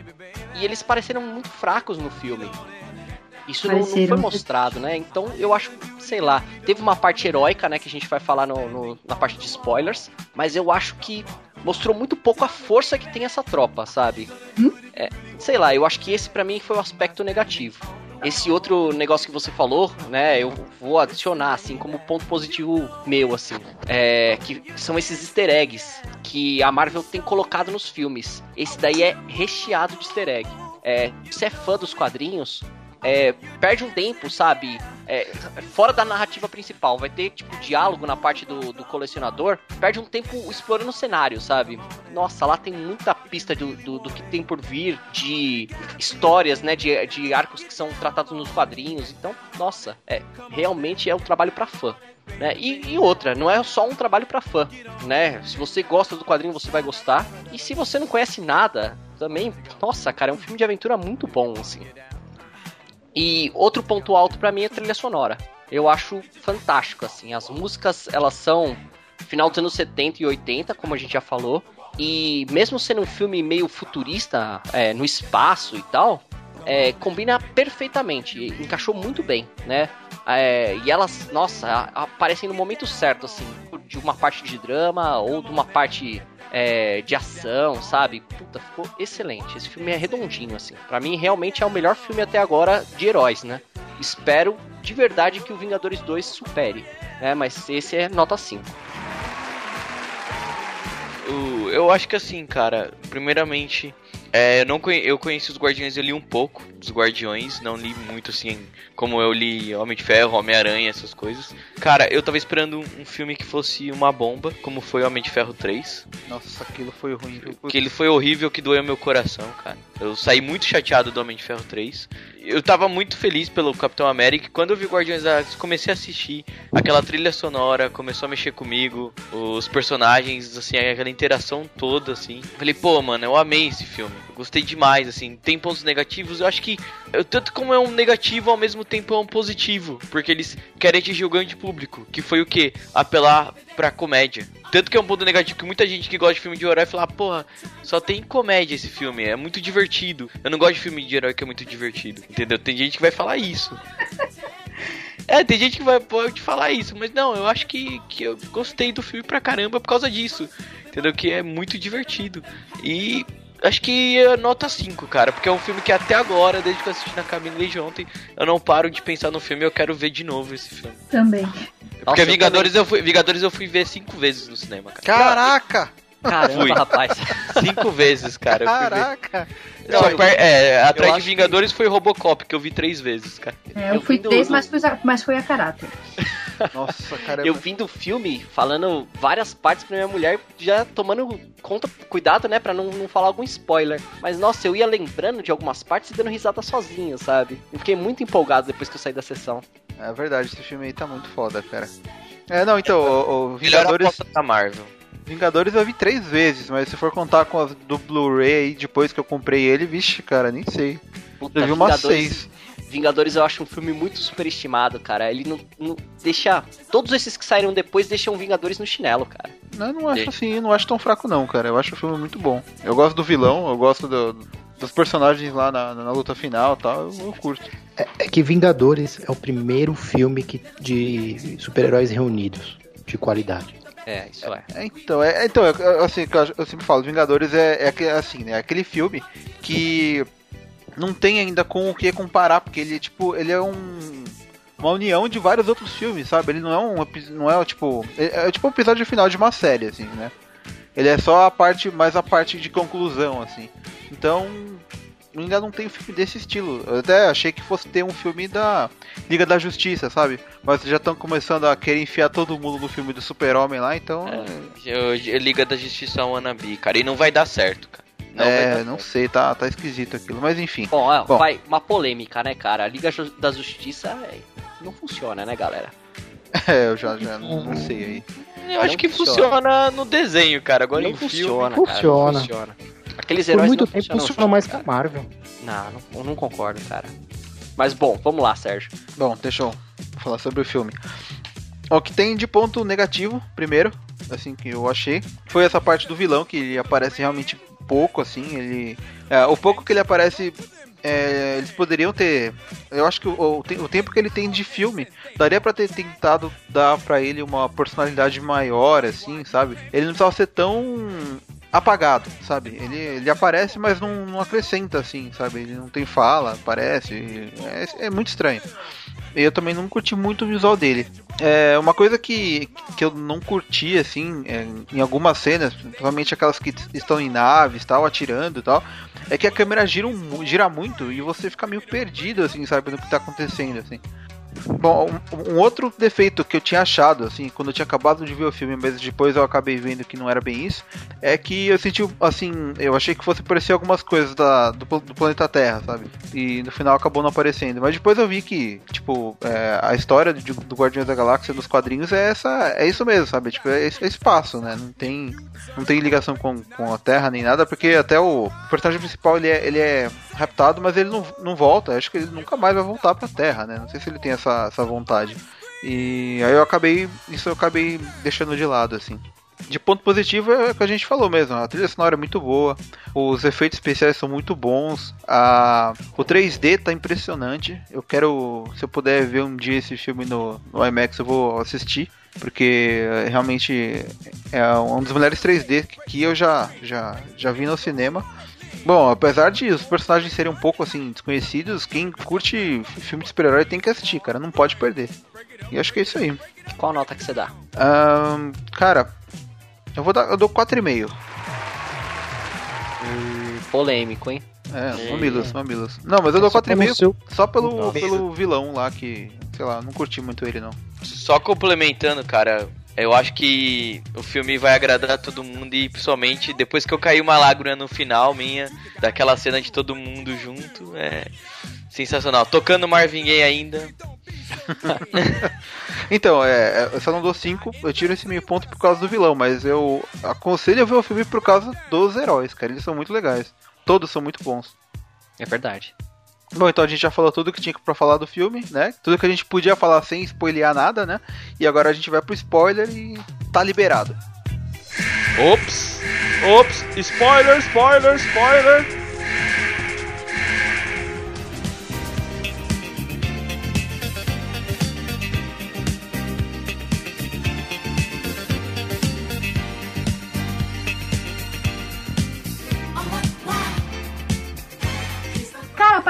E eles pareceram muito fracos no filme. Isso não, não foi mostrado, né? Então eu acho, sei lá, teve uma parte heróica, né, que a gente vai falar no, no- na parte de spoilers, mas eu acho que mostrou muito pouco a força que tem essa tropa, sabe? Hum? É, sei lá, eu acho que esse pra mim foi o aspecto negativo. Esse outro negócio que você falou, né, eu vou adicionar, assim, como ponto positivo meu, assim, é, que são esses easter eggs que a Marvel tem colocado nos filmes. Esse daí é recheado de easter egg. É, se você é fã dos quadrinhos, é, perde um tempo, sabe? É, fora da narrativa principal, vai ter tipo diálogo na parte do, do colecionador, perde um tempo explorando o cenário, sabe? Nossa, lá tem muita pista do, do, do que tem por vir, de histórias, né? De, de arcos que são tratados nos quadrinhos. Então, nossa, é, realmente é um trabalho para fã. Né? E, e, outra, não é só um trabalho para fã, né? Se você gosta do quadrinho, você vai gostar. E se você não conhece nada, também, nossa, cara, é um filme de aventura muito bom, assim. E outro ponto alto para mim é a trilha sonora. Eu acho fantástico, assim. As músicas, elas são final dos anos 70 e 80, como a gente já falou. E mesmo sendo um filme meio futurista, é, no espaço e tal, é, combina perfeitamente, encaixou muito bem, né? É, e elas, nossa, aparecem no momento certo, assim, de uma parte de drama ou de uma parte é, de ação, sabe? Puta, ficou excelente. Esse filme é redondinho, assim. Para mim, realmente é o melhor filme até agora de heróis, né? Espero de verdade que o Vingadores 2 supere, né? Mas esse é nota 5. Eu acho que assim, cara, primeiramente, é, eu, não conhe... eu conheci os Guardiões, eu li um pouco dos Guardiões, não li muito assim, como eu li Homem de Ferro, Homem-Aranha, essas coisas. Cara, eu tava esperando um, filme que fosse uma bomba, como foi Homem de Ferro 3. Nossa, aquilo foi ruim. Que ele foi horrível, que doeu meu coração, cara. Eu saí muito chateado do Homem de Ferro 3. Eu tava muito feliz pelo Capitão América. Quando eu vi Guardiões da Galáxia, comecei a assistir. Aquela trilha sonora começou a mexer comigo. Os personagens, assim, aquela interação toda, assim. Falei, pô, mano, eu amei esse filme. Eu gostei demais, assim. Tem pontos negativos. Eu acho que, eu, tanto como é um negativo, ao mesmo tempo é um positivo. Porque eles querem atingir o grande público. Que foi o quê? Apelar pra comédia. Tanto que é um ponto negativo que muita gente que gosta de filme de herói fala, porra, só tem comédia esse filme, é muito divertido. Eu não gosto de filme de herói que é muito divertido, entendeu? Tem gente que vai falar isso. É, tem gente que vai pode falar isso, mas não, eu acho que, que eu gostei do filme pra caramba por causa disso. Entendeu? Que é muito divertido. E acho que é nota 5, cara, porque é um filme que até agora, desde que eu assisti na cabine desde ontem, eu não paro de pensar no filme e eu quero ver de novo esse filme. Também. Porque Nossa, Vingadores eu, eu, fui, Vingadores eu fui ver cinco vezes no cinema, cara. Caraca! Caramba, fui. rapaz. <laughs> Cinco vezes, cara. Caraca! Não, eu, é, atrás de Vingadores que... foi Robocop, que eu vi três vezes, cara. É, eu, eu fui três, do... mas, foi, mas foi a caráter. <laughs> Nossa, cara. Eu vim do filme falando várias partes pra minha mulher, já tomando conta, cuidado, né, pra não, não falar algum spoiler. Mas, nossa, eu ia lembrando de algumas partes e dando risada sozinho, sabe? Eu fiquei muito empolgado depois que eu saí da sessão. É verdade, esse filme aí tá muito foda, cara. É, não, então, o, o Vingadores. da Marvel. Vingadores eu vi três vezes, mas se for contar com as do Blu-ray aí depois que eu comprei ele, vixe, cara, nem sei. Puta, eu vi umas seis. Vingadores eu acho um filme muito superestimado, cara. Ele não, não, deixa. Todos esses que saíram depois deixam Vingadores no chinelo, cara. Eu não acho assim, não acho tão fraco não, cara. Eu acho o filme muito bom. Eu gosto do vilão, eu gosto do, dos personagens lá na, na luta final e tal, eu, eu curto. É, é, que Vingadores é o primeiro filme que, de super-heróis reunidos, de qualidade. É, isso é. é então, é, então assim, eu, eu sempre falo, Vingadores é, é assim, né? Aquele filme que não tem ainda com o que comparar, porque ele tipo, ele é um uma união de vários outros filmes, sabe? Ele não é um não é tipo, é, é tipo um episódio final de uma série assim, né? Ele é só a parte mais a parte de conclusão assim. Então, ainda não tem um filme desse estilo. Eu até achei que fosse ter um filme da Liga da Justiça, sabe? Mas já estão começando a querer enfiar todo mundo no filme do Super-Homem lá, então. É, eu, eu, Liga da Justiça é um wannabe, cara, e não vai dar certo, cara. Não é, não sei, tá, tá esquisito aquilo, mas enfim. Bom, é, Bom, vai uma polêmica, né, cara? A Liga da Justiça é, não funciona, né, galera? <laughs> É, eu já, já não, não sei aí. Eu não acho que funciona. funciona. no desenho, cara. Agora não em funciona, filme... cara, funciona. Não funciona. Aqueles heróis Por muito tempo funcionou mais que a Marvel. Não, não, eu não concordo, cara. Mas bom, vamos lá, Sérgio. Bom, deixa eu falar sobre o filme. O que tem de ponto negativo, primeiro, assim, que eu achei, foi essa parte do vilão, que ele aparece realmente pouco, assim, ele... É, o pouco que ele aparece é, eles poderiam ter. Eu acho que o, o, o, tempo que ele tem de filme daria para ter tentado dar para ele uma personalidade maior, assim, sabe? Ele não precisava ser tão apagado, sabe? Ele, ele aparece, mas não, não acrescenta, assim, sabe? Ele não tem fala, aparece. É, é muito estranho. Eu também não curti muito o visual dele. É uma coisa que, que eu não curti, assim, é, em algumas cenas, principalmente aquelas que estão em naves, tal, atirando e tal, é que a câmera gira, gira muito e você fica meio perdido, assim, sabe, no que tá acontecendo, assim. Bom, um, um, outro defeito que eu tinha achado, assim, quando eu tinha acabado de ver o filme, mas depois eu acabei vendo que não era bem isso, é que eu senti, assim, eu achei que fosse aparecer algumas coisas da, do, do planeta Terra, sabe? E no final acabou não aparecendo. Mas depois eu vi que, tipo, é, a história do, do Guardiões da Galáxia dos quadrinhos é essa, é isso mesmo, sabe? Tipo, é, é espaço, né? Não tem, não tem ligação com, com a Terra nem nada, porque até o, o personagem principal ele é, ele é raptado, mas ele não, não volta. Acho que ele nunca mais vai voltar pra Terra, né? Não sei se ele tem essa, essa vontade. E aí eu acabei. Isso eu acabei deixando de lado, assim. De ponto positivo é o que a gente falou mesmo. A trilha sonora é muito boa, os efeitos especiais são muito bons, a... o 3D tá impressionante. Eu quero, se eu puder ver um dia esse filme no, no IMAX, eu vou assistir porque realmente é um dos melhores 3D que eu já, já, já vi no cinema. Bom, apesar de os personagens serem um pouco assim desconhecidos, quem curte filme de super-herói tem que assistir, cara, não pode perder. E acho que é isso aí. Qual nota que você dá? Um, cara, eu vou dar, eu dou 4,5. Hum, polêmico, hein? É, mamilos, mamilos. Não, mas eu dou 4,5 seu... só pelo, pelo vilão lá que, sei lá, não curti muito ele não. Só complementando, cara, eu acho que o filme vai agradar todo mundo e principalmente depois que eu caí uma lágrima no final minha, daquela cena de todo mundo junto, é sensacional. Tocando Marvin Gaye ainda. <laughs> então, é, eu só não dou 5, eu tiro esse meio ponto por causa do vilão, mas eu aconselho a ver o filme por causa dos heróis, cara, eles são muito legais. Todos são muito bons. É verdade. Bom, então a gente já falou tudo que tinha pra falar do filme, né? Tudo que a gente podia falar sem spoilear nada, né? E agora a gente vai pro spoiler e tá liberado. Ops! Ops! Spoiler, spoiler, spoiler!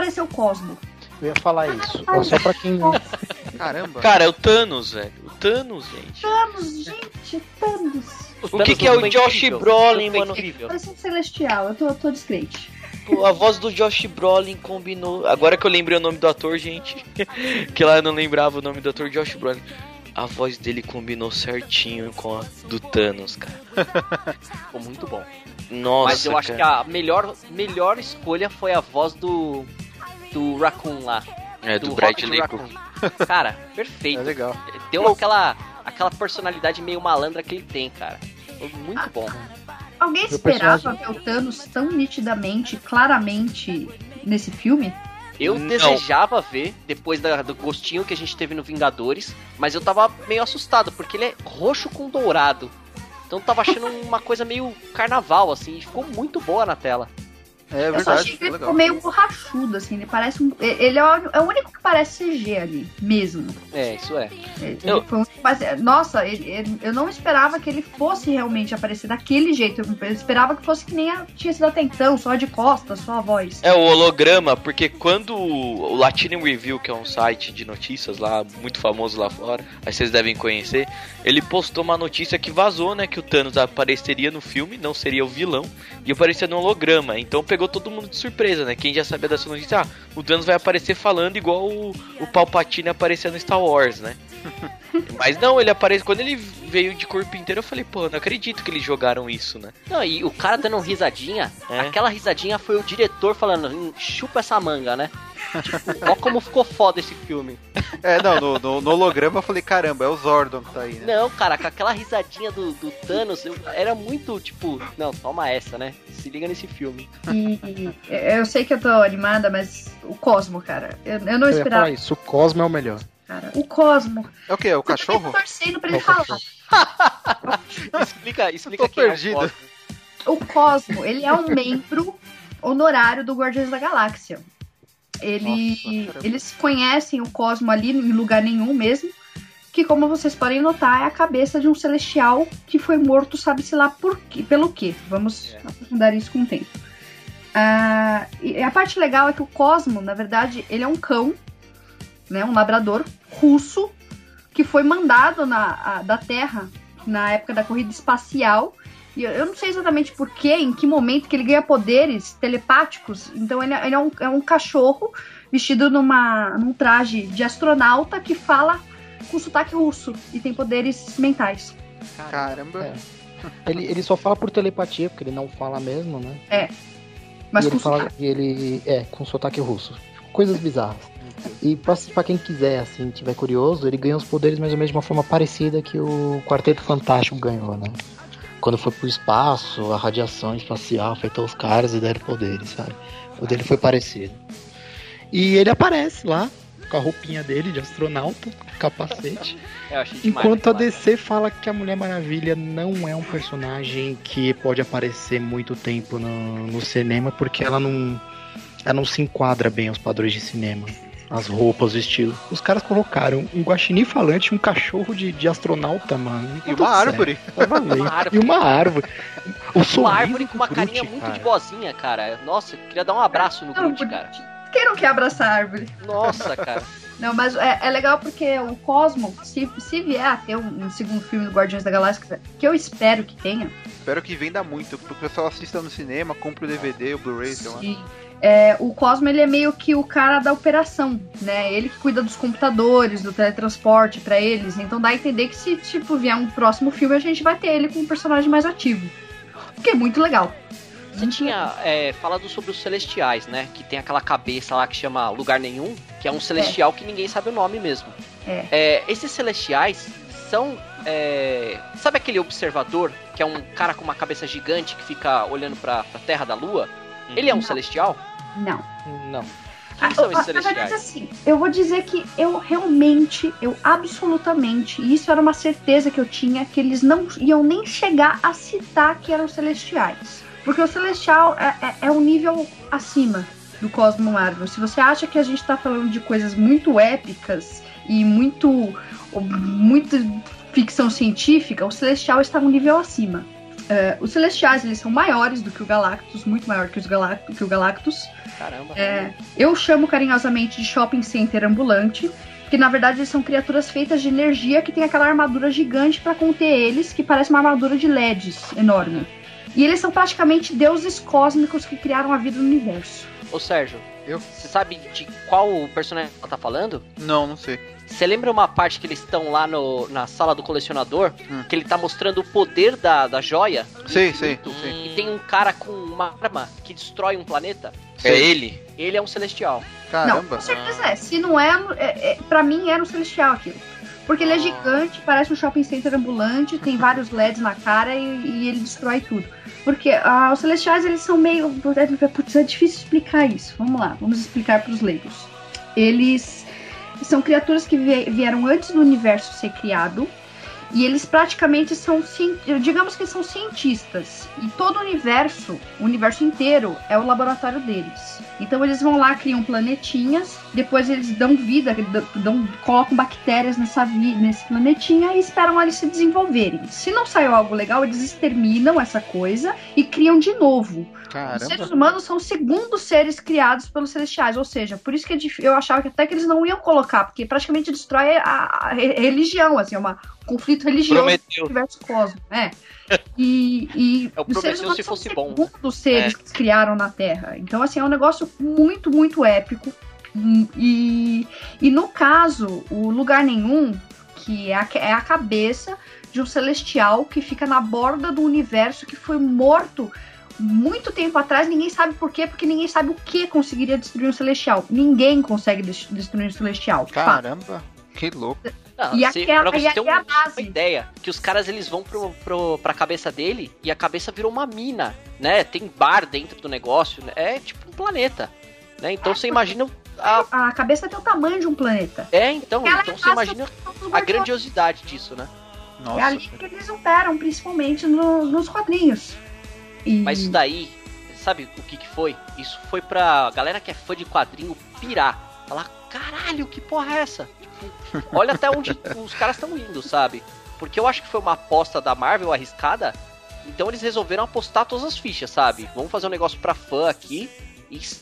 Apareceu o Cosmo. Eu ia falar isso. Ó, só pra quem. Caramba. Cara, é o Thanos, velho. O Thanos, gente. Thanos, gente, Thanos. O que, que é o Josh Brolin, mano? Parece um celestial, eu tô, eu tô descrente. Pô, a voz do Josh Brolin combinou. Agora que eu lembrei o nome do ator, gente. <laughs> que lá eu não lembrava o nome do ator Josh Brolin. A voz dele combinou certinho com a do Thanos, cara. <laughs> Ficou muito bom. Nossa, Mas eu acho cara. que a melhor, melhor escolha foi a voz do. Do Raccoon lá. É, do, do Bradley Cooper. Cara, <laughs> perfeito. É legal. Deu aquela, aquela personalidade meio malandra que ele tem, cara. Foi muito bom. Alguém esperava ver o Thanos tão nitidamente, claramente nesse filme? Eu Não. desejava ver, depois da- do gostinho que a gente teve no Vingadores, mas eu tava meio assustado, porque ele é roxo com dourado. Então eu tava achando uma coisa meio carnaval, assim, e ficou muito boa na tela. É eu só achei verdade. que ele legal. ficou meio borrachudo, assim. Ele parece um. Ele é o, é o único que parece CG ali, mesmo. É, isso é. Ele Eu- foi um- mas, nossa, ele- ele- eu não esperava que ele fosse realmente aparecer daquele jeito. Eu esperava que fosse que nem a, tinha sido até então, só de costas, só a voz. É o holograma, porque quando o Latino Review, que é um site de notícias lá, muito famoso lá fora, aí vocês devem conhecer, ele postou uma notícia que vazou, né, que o Thanos apareceria no filme, não seria o vilão, e aparecia no holograma. Então pegou todo mundo de surpresa, né? Quem já sabia dessa notícia, ah, o Thanos vai aparecer falando igual o, o Palpatine aparecia no Star Wars, né? <laughs> Mas não, ele aparece. Quando ele veio de corpo inteiro, eu falei, pô, não acredito que eles jogaram isso, né? Não, e o cara dando risadinha, É. aquela risadinha foi o diretor falando, "Hum, chupa essa manga, né? Tipo, ó como ficou foda esse filme. É, não, no, no- no holograma eu falei, caramba, é o Zordon que tá aí, né? Não, cara, com aquela risadinha do, do Thanos, eu- era muito tipo, não, toma essa, né? Se liga nesse filme. E, eu sei que eu tô animada, mas o Cosmo, cara. Eu, eu não Eu ia esperava, falar isso. O Cosmo é o melhor. Cara. O Cosmo. É o que? É o Eu tô cachorro? torcendo pra É ele o falar. <laughs> Explica, explica tô quem é o perdido. Cosmo. O Cosmo, ele é um membro honorário do Guardiões da Galáxia. Ele, Nossa, eles conhecem o Cosmo ali em lugar nenhum mesmo. Que, como vocês podem notar, é a cabeça de um celestial que foi morto, sabe-se lá por quê, pelo quê. Vamos aprofundar isso com o tempo. Ah, e a parte legal é que o Cosmo, na verdade, ele é um cão né? Um labrador russo que foi mandado na, a- da Terra na época da corrida espacial. E eu- eu não sei exatamente por quê, em que momento que ele ganha poderes telepáticos. Então ele, é- ele é, um, é um cachorro vestido numa, num traje de astronauta que fala com sotaque russo e tem poderes mentais. Caramba. É. Ele, ele só fala por telepatia, porque ele não fala mesmo, né? Mas e com ele fala que ele é com sotaque russo. Coisas bizarras. E pra, pra quem quiser, assim, tiver curioso, ele ganha os poderes mais ou menos de uma forma parecida que o Quarteto Fantástico ganhou, né? Quando foi pro espaço, a radiação espacial afetou os caras e deram poderes, sabe? O dele foi parecido. E ele aparece lá, com a roupinha dele de astronauta, capacete. <laughs> Demais. Enquanto a. DC fala que a Mulher Maravilha não é um personagem que pode aparecer muito tempo no, no cinema, porque ela não, ela não se enquadra bem aos padrões de cinema. As roupas, o estilo. Os caras colocaram um guaxinim falante, um cachorro de, de astronauta, mano. E uma árvore. Tá. <laughs> Uma árvore. E uma árvore. O Uma árvore com uma do carinha Groot, muito cara. de boazinha, cara. Nossa, eu queria dar um abraço no Groot, cara. Quem não quer abraçar a árvore? Nossa, cara. Não, mas é, é legal porque o Cosmo, se, se vier a ter um, um segundo filme do Guardiões da Galáxia, que eu espero que tenha, Espero que venda muito, pro pessoal assista no cinema, compre o DVD, o Blu-ray, sei lá. É, o Cosmo ele é meio que o cara da operação, né? Ele que cuida dos computadores, do teletransporte pra eles. Então dá a entender que se tipo vier um próximo filme a gente vai ter ele com um personagem mais ativo, o que é muito legal. Você tinha é, falado sobre os celestiais, né? Que tem aquela cabeça lá que chama Lugar Nenhum, que é um celestial que ninguém sabe o nome mesmo. É. esses celestiais são. é, sabe aquele observador, que é um cara com uma cabeça gigante que fica olhando pra, pra Terra da Lua? Ele é um Não. celestial? Não. Não. Quem são esses na verdade, celestiais? assim, eu vou dizer que eu realmente, eu absolutamente, e isso era uma certeza que eu tinha, que eles não iam nem chegar a citar que eram celestiais. Porque o celestial é, é, é um nível acima do Cosmo Marvel. Se você acha que a gente tá falando de coisas muito épicas e muito, muito ficção científica, o celestial está um nível acima. É, os celestiais, eles são maiores do que o Galactus, muito maior que, os Galact que o Galactus. Caramba. É, eu chamo carinhosamente de shopping center ambulante, que na verdade eles são criaturas feitas de energia que tem aquela armadura gigante pra conter eles, que parece uma armadura de LEDs enorme. E eles são praticamente deuses cósmicos que criaram a vida no universo. Ô Sérgio, Eu? você sabe de qual personagem ela tá falando? Não, não sei. Você lembra uma parte que eles estão lá no, na sala do colecionador? Hum. Que ele tá mostrando o poder da, da joia? sei, infinito? sei. E tem um cara com uma arma que destrói um planeta? É ele? Ele é um celestial. Não, Caramba. com certeza é. Se não é, é, é para mim era um celestial aquilo. Porque ele é gigante, parece um shopping center ambulante, tem vários LEDs na cara e, e ele destrói tudo. Porque ah, os celestiais, eles são meio. Putz, é difícil explicar isso. Vamos lá, vamos explicar para os leigos. Eles são criaturas que vie- vieram antes do universo ser criado. E eles praticamente são, digamos que são cientistas. E todo o universo, o universo inteiro, é o laboratório deles. Então eles vão lá, criam planetinhas, depois eles dão vida, dão, colocam bactérias nessa vi- nesse planetinha e esperam eles se desenvolverem. Se não saiu algo legal, eles exterminam essa coisa e criam de novo. Os seres Caramba. humanos são os segundos seres criados pelos celestiais, ou seja, por isso que é eu achava que até que eles não iam colocar, porque praticamente destrói a, a re- religião, assim, é um conflito religioso Prometeu. do universo cósmico, é. E, e <laughs> É o os seres humanos se são fosse os bom. segundos seres que criaram na Terra. Então, assim, é um negócio muito, muito épico. E, e no caso, o Lugar Nenhum, que é a, é a cabeça de um celestial que fica na borda do universo que foi morto muito tempo atrás, ninguém sabe por quê, porque ninguém sabe o que conseguiria destruir um celestial. Ninguém consegue des- destruir um celestial. Caramba. Que louco. Não, E se- aquela- pra você e ter é a base. uma ideia, que os caras eles vão pro, pro, pra cabeça dele e a cabeça virou uma mina, né? Tem bar dentro do negócio, né? é tipo um planeta, né? Então você imagina a... A cabeça tem o tamanho de um planeta. É, então, Ela então é você imagina a grandiosidade disso, né? É Nossa. ali que eles operam, principalmente no- nos quadrinhos. E... Mas isso daí, sabe o que que foi? Isso foi pra galera que é fã de quadrinho pirar. Falar, caralho, que porra é essa? Tipo, <laughs> olha até onde os caras estão indo, sabe? Porque eu acho que foi uma aposta da Marvel arriscada. Então eles resolveram apostar todas as fichas, sabe? Vamos fazer um negócio pra fã aqui e s-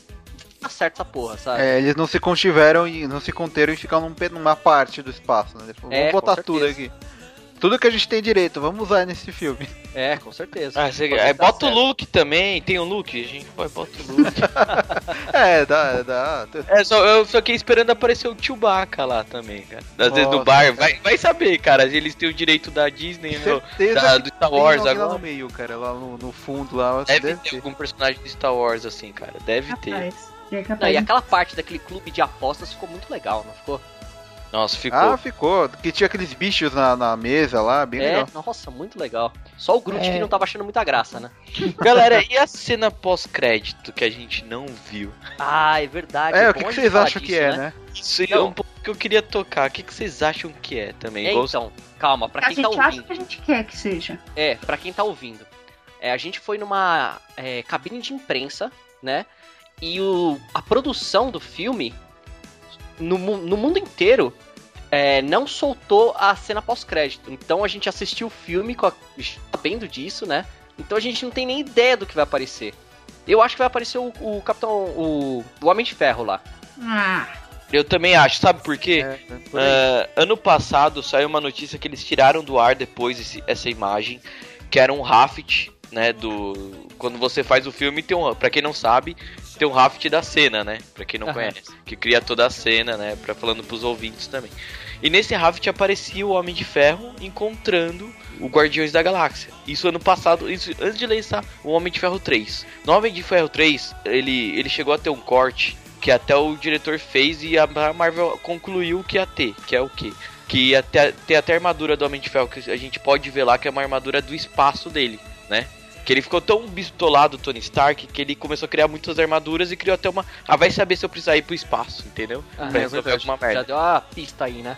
tá certo essa porra, sabe? É, eles não se contiveram e não se conteram e ficaram numa parte do espaço, né? Eles falaram, É, vamos botar com tudo aqui. Tudo que a gente tem direito, vamos usar nesse filme. É, com certeza. Ah, você, é, bota o certo. look também, tem um look? A gente pode bota o look. <laughs> É, dá, dá. é, só, eu só fiquei esperando aparecer o Chewbacca lá também, cara. Às vezes no bar, vai, vai saber, cara. Eles têm o direito da Disney, no, Certeza da, do Star tem Wars alguém lá agora. no meio, cara, lá no, no fundo, lá. Deve, deve ter ter. algum personagem de Star Wars assim, cara. Deve ter. Capaz. É Não, e aquela parte daquele clube de apostas ficou muito legal, não ficou? Nossa, ficou. Ah, ficou. Que tinha aqueles bichos na, na mesa lá, bem é, legal. nossa, muito legal. Só o Groot É. que não tava achando muita graça, né? <laughs> Galera, e a cena pós-crédito que a gente não viu? Ah, é verdade. É, o bom que, que a gente vocês acham que disso, é, né? Isso é um pouco que eu queria tocar. O que, que vocês acham que é também? É, então, calma, pra a quem gente tá acha ouvindo. que a gente quer que seja. É, pra quem tá ouvindo. É, a gente foi numa é, cabine de imprensa, né? E o, a produção do filme, no, no mundo inteiro, é, não soltou a cena pós-crédito. Então a gente assistiu o filme com a, sabendo disso, né? Então a gente não tem nem ideia do que vai aparecer. Eu acho que vai aparecer o, o Capitão. O, o Homem de Ferro lá. Ah, Eu também acho, sabe por quê? É, é por. Ah, ano passado saiu uma notícia que eles tiraram do ar depois esse- essa imagem, que era um raft, né, do quando você faz o filme tem um, para quem não sabe, tem um raft da cena, né, Pra quem não Aham. conhece, que cria toda a cena, né, para falando pros ouvintes também. E nesse raft aparecia o Homem de Ferro encontrando o Guardiões da Galáxia. Isso ano passado, isso antes de lançar o Homem de Ferro 3. No Homem de Ferro 3, ele ele chegou a ter um corte que até o diretor fez e a Marvel concluiu que ia ter, que é o quê? Que ia ter, ter até a armadura do Homem de Ferro, que a gente pode ver lá que é uma armadura do espaço dele, né? Que ele ficou tão bistolado, Tony Stark, que ele começou a criar muitas armaduras e criou até uma. Ah, vai saber se eu precisar ir pro espaço, entendeu? Ah, pra é resolver alguma merda. Já deu uma pista aí, né?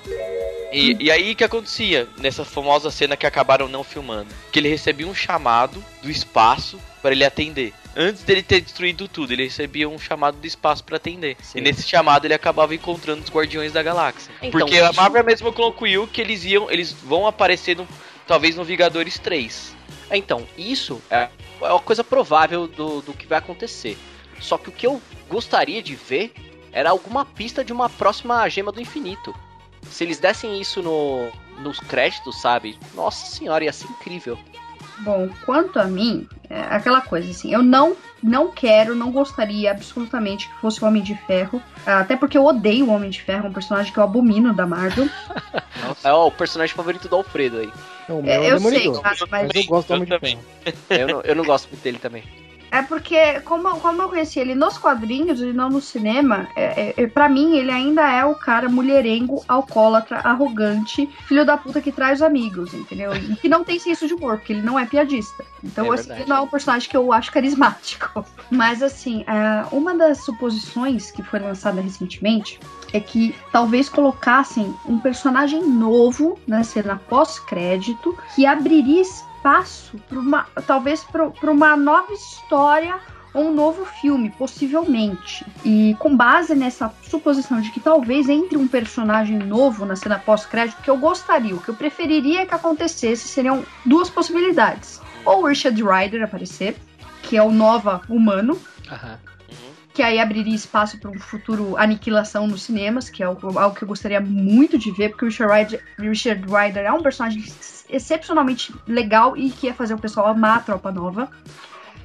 E, e aí o que acontecia nessa famosa cena que acabaram não filmando? Que ele recebia um chamado do espaço para ele atender. Antes dele ter destruído tudo, ele recebia um chamado do espaço para atender. Sim. E nesse chamado ele acabava encontrando os Guardiões da Galáxia. Então, Porque a Marvel mesmo concluiu que eles iam, eles vão aparecer no, talvez no Vingadores 3. Então, isso é é uma coisa provável do, do que vai acontecer. Só que o que eu gostaria de ver era alguma pista de uma próxima gema do infinito. Se eles dessem isso no, nos créditos, sabe? Nossa senhora, ia ser incrível. Bom, quanto a mim, é aquela coisa assim, eu não não quero, não gostaria absolutamente que fosse o Homem de Ferro, até porque eu odeio o Homem de Ferro, é um personagem que eu abomino da Marvel. É ó, o personagem favorito do Alfredo aí. É, o meu É, o eu sei, cara, mas Mas eu gosto do Homem de. Ferro. Eu não, eu não gosto muito dele também. É porque como, eu- como eu conheci ele nos quadrinhos e não no cinema, é, é, para mim ele ainda é o cara mulherengo, alcoólatra, arrogante, filho da puta que traz amigos, entendeu? E que não tem senso de humor, porque ele não é piadista. Então, É assim, ele não é um personagem que eu acho carismático. <laughs> Mas, assim, é, uma das suposições que foi lançada recentemente é que talvez colocassem um personagem novo na cena pós-crédito que abriria espaço para uma, talvez para uma nova história ou um novo filme, possivelmente. E com base nessa suposição de que talvez entre um personagem novo na cena pós-crédito, que eu gostaria, o que eu preferiria que acontecesse seriam duas possibilidades. Ou o Richard Rider aparecer, que é o Nova Humano. Que aí abriria espaço para um futuro aniquilação nos cinemas, que é algo, algo que eu gostaria muito de ver, porque o Richard Rider, Richard Rider é um personagem excepcionalmente legal e que ia fazer o pessoal amar a Tropa Nova.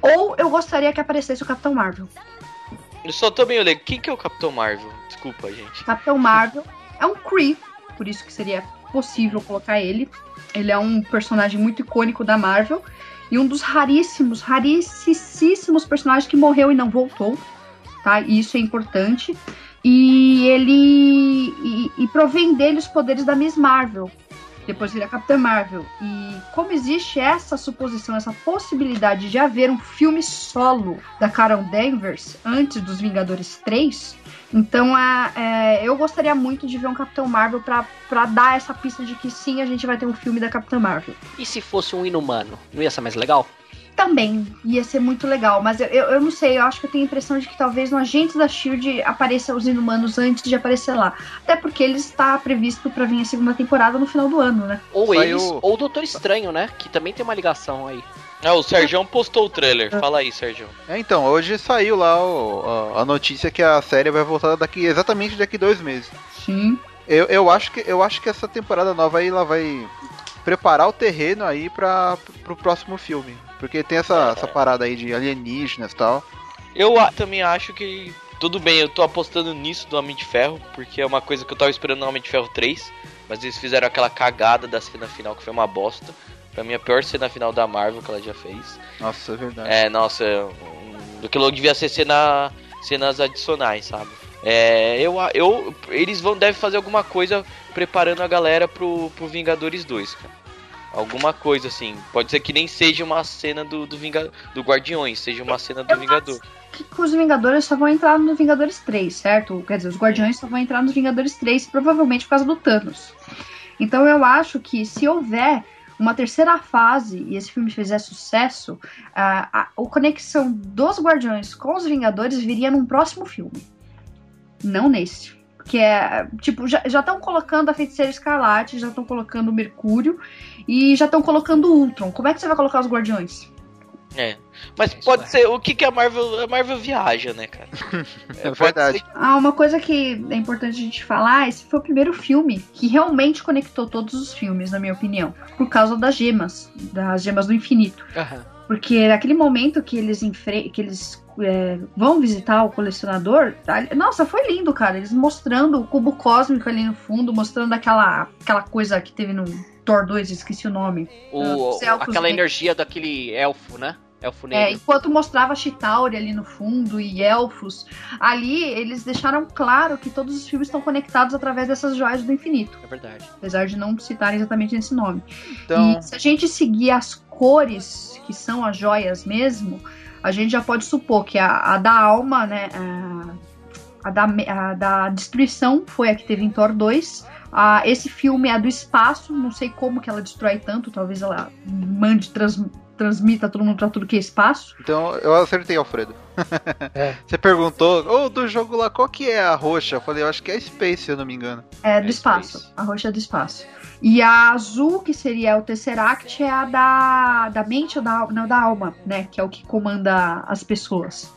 Ou eu gostaria que aparecesse o Capitão Marvel. Eu só tô meio leigo. Quem que é o Capitão Marvel? Desculpa, gente. Capitão Marvel é um Kree, por isso que seria possível colocar ele. Ele é um personagem muito icônico da Marvel e um dos raríssimos, raríssimos personagens que morreu e não voltou, tá? E isso é importante. E ele e, e provém dele os poderes da Miss Marvel. Depois vira Capitã Marvel. E como existe essa suposição, essa possibilidade de haver um filme solo da Carol Danvers antes dos Vingadores 3, então, é, é, eu gostaria muito de ver um Capitão Marvel pra dar essa pista de que sim, a gente vai ter um filme da Capitã Marvel. E se fosse um inumano? Não ia ser mais legal? Também ia ser muito legal, mas eu, eu, eu não sei, eu acho que eu tenho a impressão de que talvez no Agentes da Shield apareça os Inumanos antes de aparecer lá. Até porque ele está previsto pra vir a segunda temporada no final do ano, né? Ou Saiu- eles, ou o Doutor Estranho, né? Que também tem uma ligação aí. Ah, o Sergião postou o trailer. Fala aí, Sergião. É, então, hoje saiu lá o- a, a notícia que a série vai voltar daqui exatamente daqui dois meses. Sim. Eu, eu, acho que, eu acho que essa temporada nova aí ela vai preparar o terreno aí para pro próximo filme. Porque tem essa, essa parada aí de alienígenas e tal. Eu também acho que. Tudo bem, eu tô apostando nisso do Homem de Ferro, porque é uma coisa que eu tava esperando no Homem de Ferro 3, mas eles fizeram aquela cagada da cena final que foi uma bosta. Pra mim, a pior cena final da Marvel que ela já fez. Nossa, é verdade. É, nossa, um, aquilo devia ser cena, cenas adicionais, sabe? É, eu, eu, eles vão devem fazer alguma coisa preparando a galera pro, pro Vingadores 2, cara. Alguma coisa assim. Pode ser que nem seja uma cena do, do, Vinga, do Guardiões, seja uma cena do Vingador. Que que os Vingadores só vão entrar no Vingadores 3, certo? Quer dizer, os Guardiões só vão entrar nos Vingadores 3, provavelmente por causa do Thanos. Então eu acho que se houver uma terceira fase e esse filme fizer sucesso, a, a, a conexão dos Guardiões com os Vingadores viria num próximo filme. Não nesse. Porque é, tipo, já estão colocando a Feiticeira Escarlate, já estão colocando o Mercúrio e já estão colocando o Ultron. Como é que você vai colocar os Guardiões? É. Mas Isso pode é. ser. O que, que a Marvel. A Marvel viaja, né, cara? <laughs> É pode verdade. ser- Ah, uma coisa que é importante a gente falar, esse foi o primeiro filme que realmente conectou todos os filmes, na minha opinião, por causa das gemas, das gemas do infinito. Aham. Porque naquele momento que eles enfre que eles é, vão visitar o colecionador, ali- nossa, foi lindo, cara. Eles mostrando o cubo cósmico ali no fundo, mostrando aquela, aquela coisa que teve no Thor 2, esqueci o nome. O, aquela negros. energia daquele elfo, né? Elfo É, negro. enquanto mostrava Chitauri ali no fundo e elfos, ali eles deixaram claro que todos os filmes estão conectados através dessas joias do infinito, É verdade. apesar de não citarem exatamente esse nome. Então, E se a gente seguir as cores que são as joias mesmo, a gente já pode supor que a, a da alma, né, a, a da, a da destruição foi a que teve em Thor 2. Ah, esse filme é a do espaço, não sei como que ela destrói tanto, talvez ela mande, trans- transmita todo mundo pra tudo que é espaço. então eu acertei, Alfredo. É. <laughs> Você perguntou, ô, do jogo lá, qual que é a roxa? Eu falei, eu acho que é Space, se eu não me engano. É do É espaço. Space. A roxa é do espaço. E a azul, que seria o Tesseract, é a da, da mente ou da, não, da alma, né? Que é o que comanda as pessoas.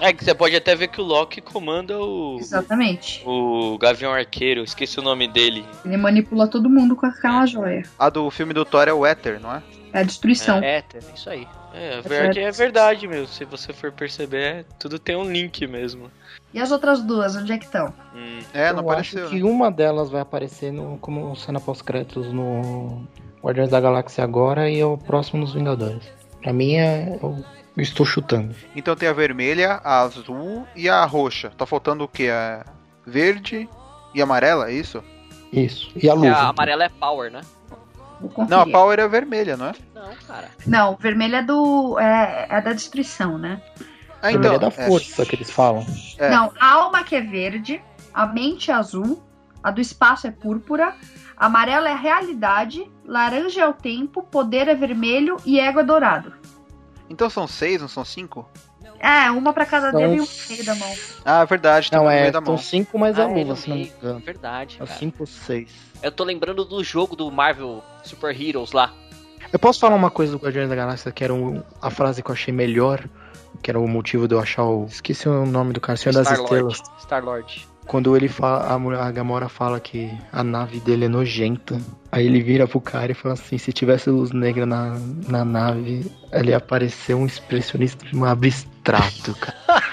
É que você pode até ver que o Loki comanda o. Exatamente. O Gavião Arqueiro, esqueci o nome dele. Ele manipula todo mundo com aquela joia. A do filme do Thor é o Éter, não é? É a destruição. É, é isso aí. É, a verdade é verdade, meu. Se você for perceber, é- tudo tem um link mesmo. E as outras duas, onde é que estão? Hum. É, não eu apareceu. acho que uma delas vai aparecer no, como cena pós-créditos no Guardiões da Galáxia agora e o próximo nos Vingadores. Pra mim é. Eu, estou chutando. Então tem a vermelha, a azul e a roxa. Tá faltando o que? A verde e amarela, é isso? Isso. E a É, luva. a amarela é power, né? Não, a Power é vermelha, não é? Não, cara. Não, o vermelho é do. É, é da destruição, né? Ah, Vermelha é da força que eles falam. É. Não, a alma que é verde, a mente é azul, a do espaço é púrpura, amarelo é a realidade, laranja é o tempo, poder é vermelho e égua é dourado. Então são seis, não são cinco? É, uma pra cada São dedo e um no meio da mão. Ah, verdade, tem Não, é. meio da mão. São cinco mais a Ah, é luva, no se não me engano. Verdade, É cara. cinco ou seis. Eu tô lembrando do jogo do Marvel Super Heroes lá. Eu posso falar uma coisa do Guardiões da Galáxia que era um- a frase que eu achei melhor, que era o motivo de eu achar o. Esqueci o nome do cara, Senhor das Estrelas. Star-Lord. Quando ele fala, a, a Gamora fala que a nave dele é nojenta. Aí ele vira pro cara e fala assim: se tivesse luz negra na, na nave, ele ia aparecer um expressionista abstrato, cara. <laughs>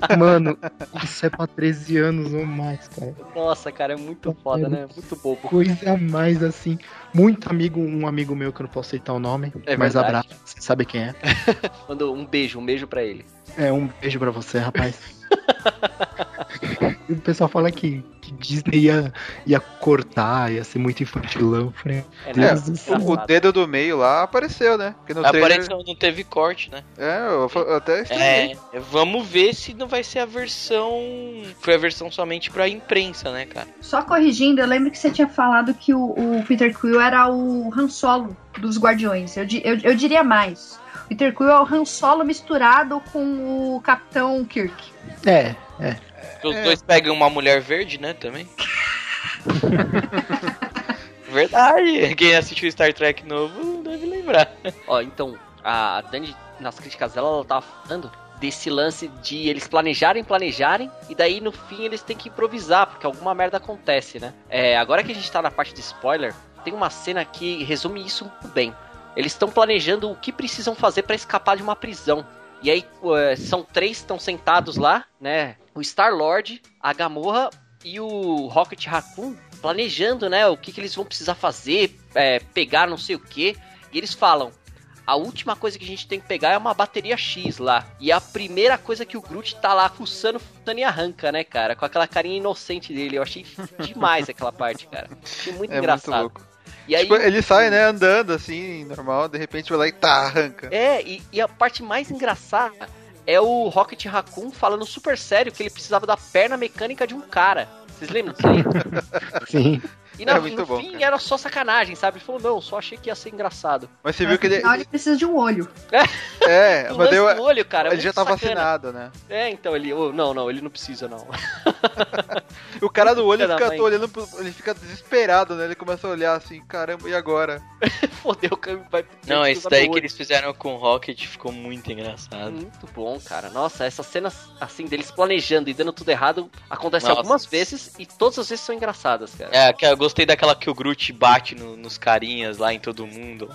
Falei, mano, isso é pra 13 anos ou mais, cara. Nossa, cara, é muito foda, né? Muito bobo. Coisa mais assim. Muito amigo, um amigo meu que eu não posso citar o nome, É mas verdade. abraço, você sabe quem é. <laughs> Manda um beijo, um beijo pra ele. É, um beijo pra você, rapaz. <laughs> <laughs> o pessoal fala que, que Disney ia, ia cortar, ia ser muito infantilão. Falei, É, né? O, o dedo do meio lá apareceu, né? Porque no trailer... Apareceu, não teve corte, né? É, eu, eu até estranhei. É, vamos ver se não vai ser a versão. Foi a versão somente pra imprensa, né, cara? Só corrigindo, eu lembro que você tinha falado que o, o Peter Quill era o Han Solo dos Guardiões. Eu, eu, eu diria mais. O Peter Quill é o Han Solo misturado com o Capitão Kirk. É, é. Os É. dois pegam uma mulher verde, né, também. <laughs> Verdade. Quem assistiu Star Trek novo deve lembrar. Ó, então, a Dani, nas críticas dela, ela tava falando desse lance de eles planejarem, planejarem, e daí no fim eles têm que improvisar, porque alguma merda acontece, né? É, agora que a gente tá na parte de spoiler, tem uma cena que resume isso muito bem. Eles estão planejando o que precisam fazer para escapar de uma prisão. E aí uh, são três estão sentados lá, né? O Star Lord, a Gamorra e o Rocket Raccoon planejando, né? O que, que eles vão precisar fazer, é, pegar não sei o que. E eles falam: a última coisa que a gente tem que pegar é uma bateria X lá. E a primeira coisa que o Groot tá lá fuçando, fuçando e arranca, né, cara? Com aquela carinha inocente dele. Eu achei <laughs> demais aquela parte, cara. Achei muito É engraçado. muito louco. E aí, Tipo, ele sai, né, andando assim, normal, de repente vai lá e tá, arranca. É, e, e a parte mais engraçada é o Rocket Raccoon falando super sério que ele precisava da perna mecânica de um cara. Vocês lembram disso aí? <laughs> Sim. E na, É no muito bom, fim cara. era só sacanagem, sabe? Ele falou, não, só achei que ia ser engraçado. Mas você viu que ele. Afinal, ele precisa de um olho. É, O <laughs> mas deu, do olho, cara, é ele já tá sacana. vacinado, né? É, então ele. oh, não, não, ele não precisa, não. <laughs> O cara do olho fica mãe. olhando, pro- ele fica desesperado, né? Ele começa a olhar assim, caramba, e agora? <laughs> Fodeu, vai. Não, usar daí que eles fizeram com o Rocket ficou muito engraçado. Muito bom, cara. Nossa, essas cenas assim deles planejando e dando tudo errado acontecem Nossa. algumas vezes e todas as vezes são engraçadas, cara. É, que eu gostei daquela que o Groot bate no- nos carinhas lá em todo mundo.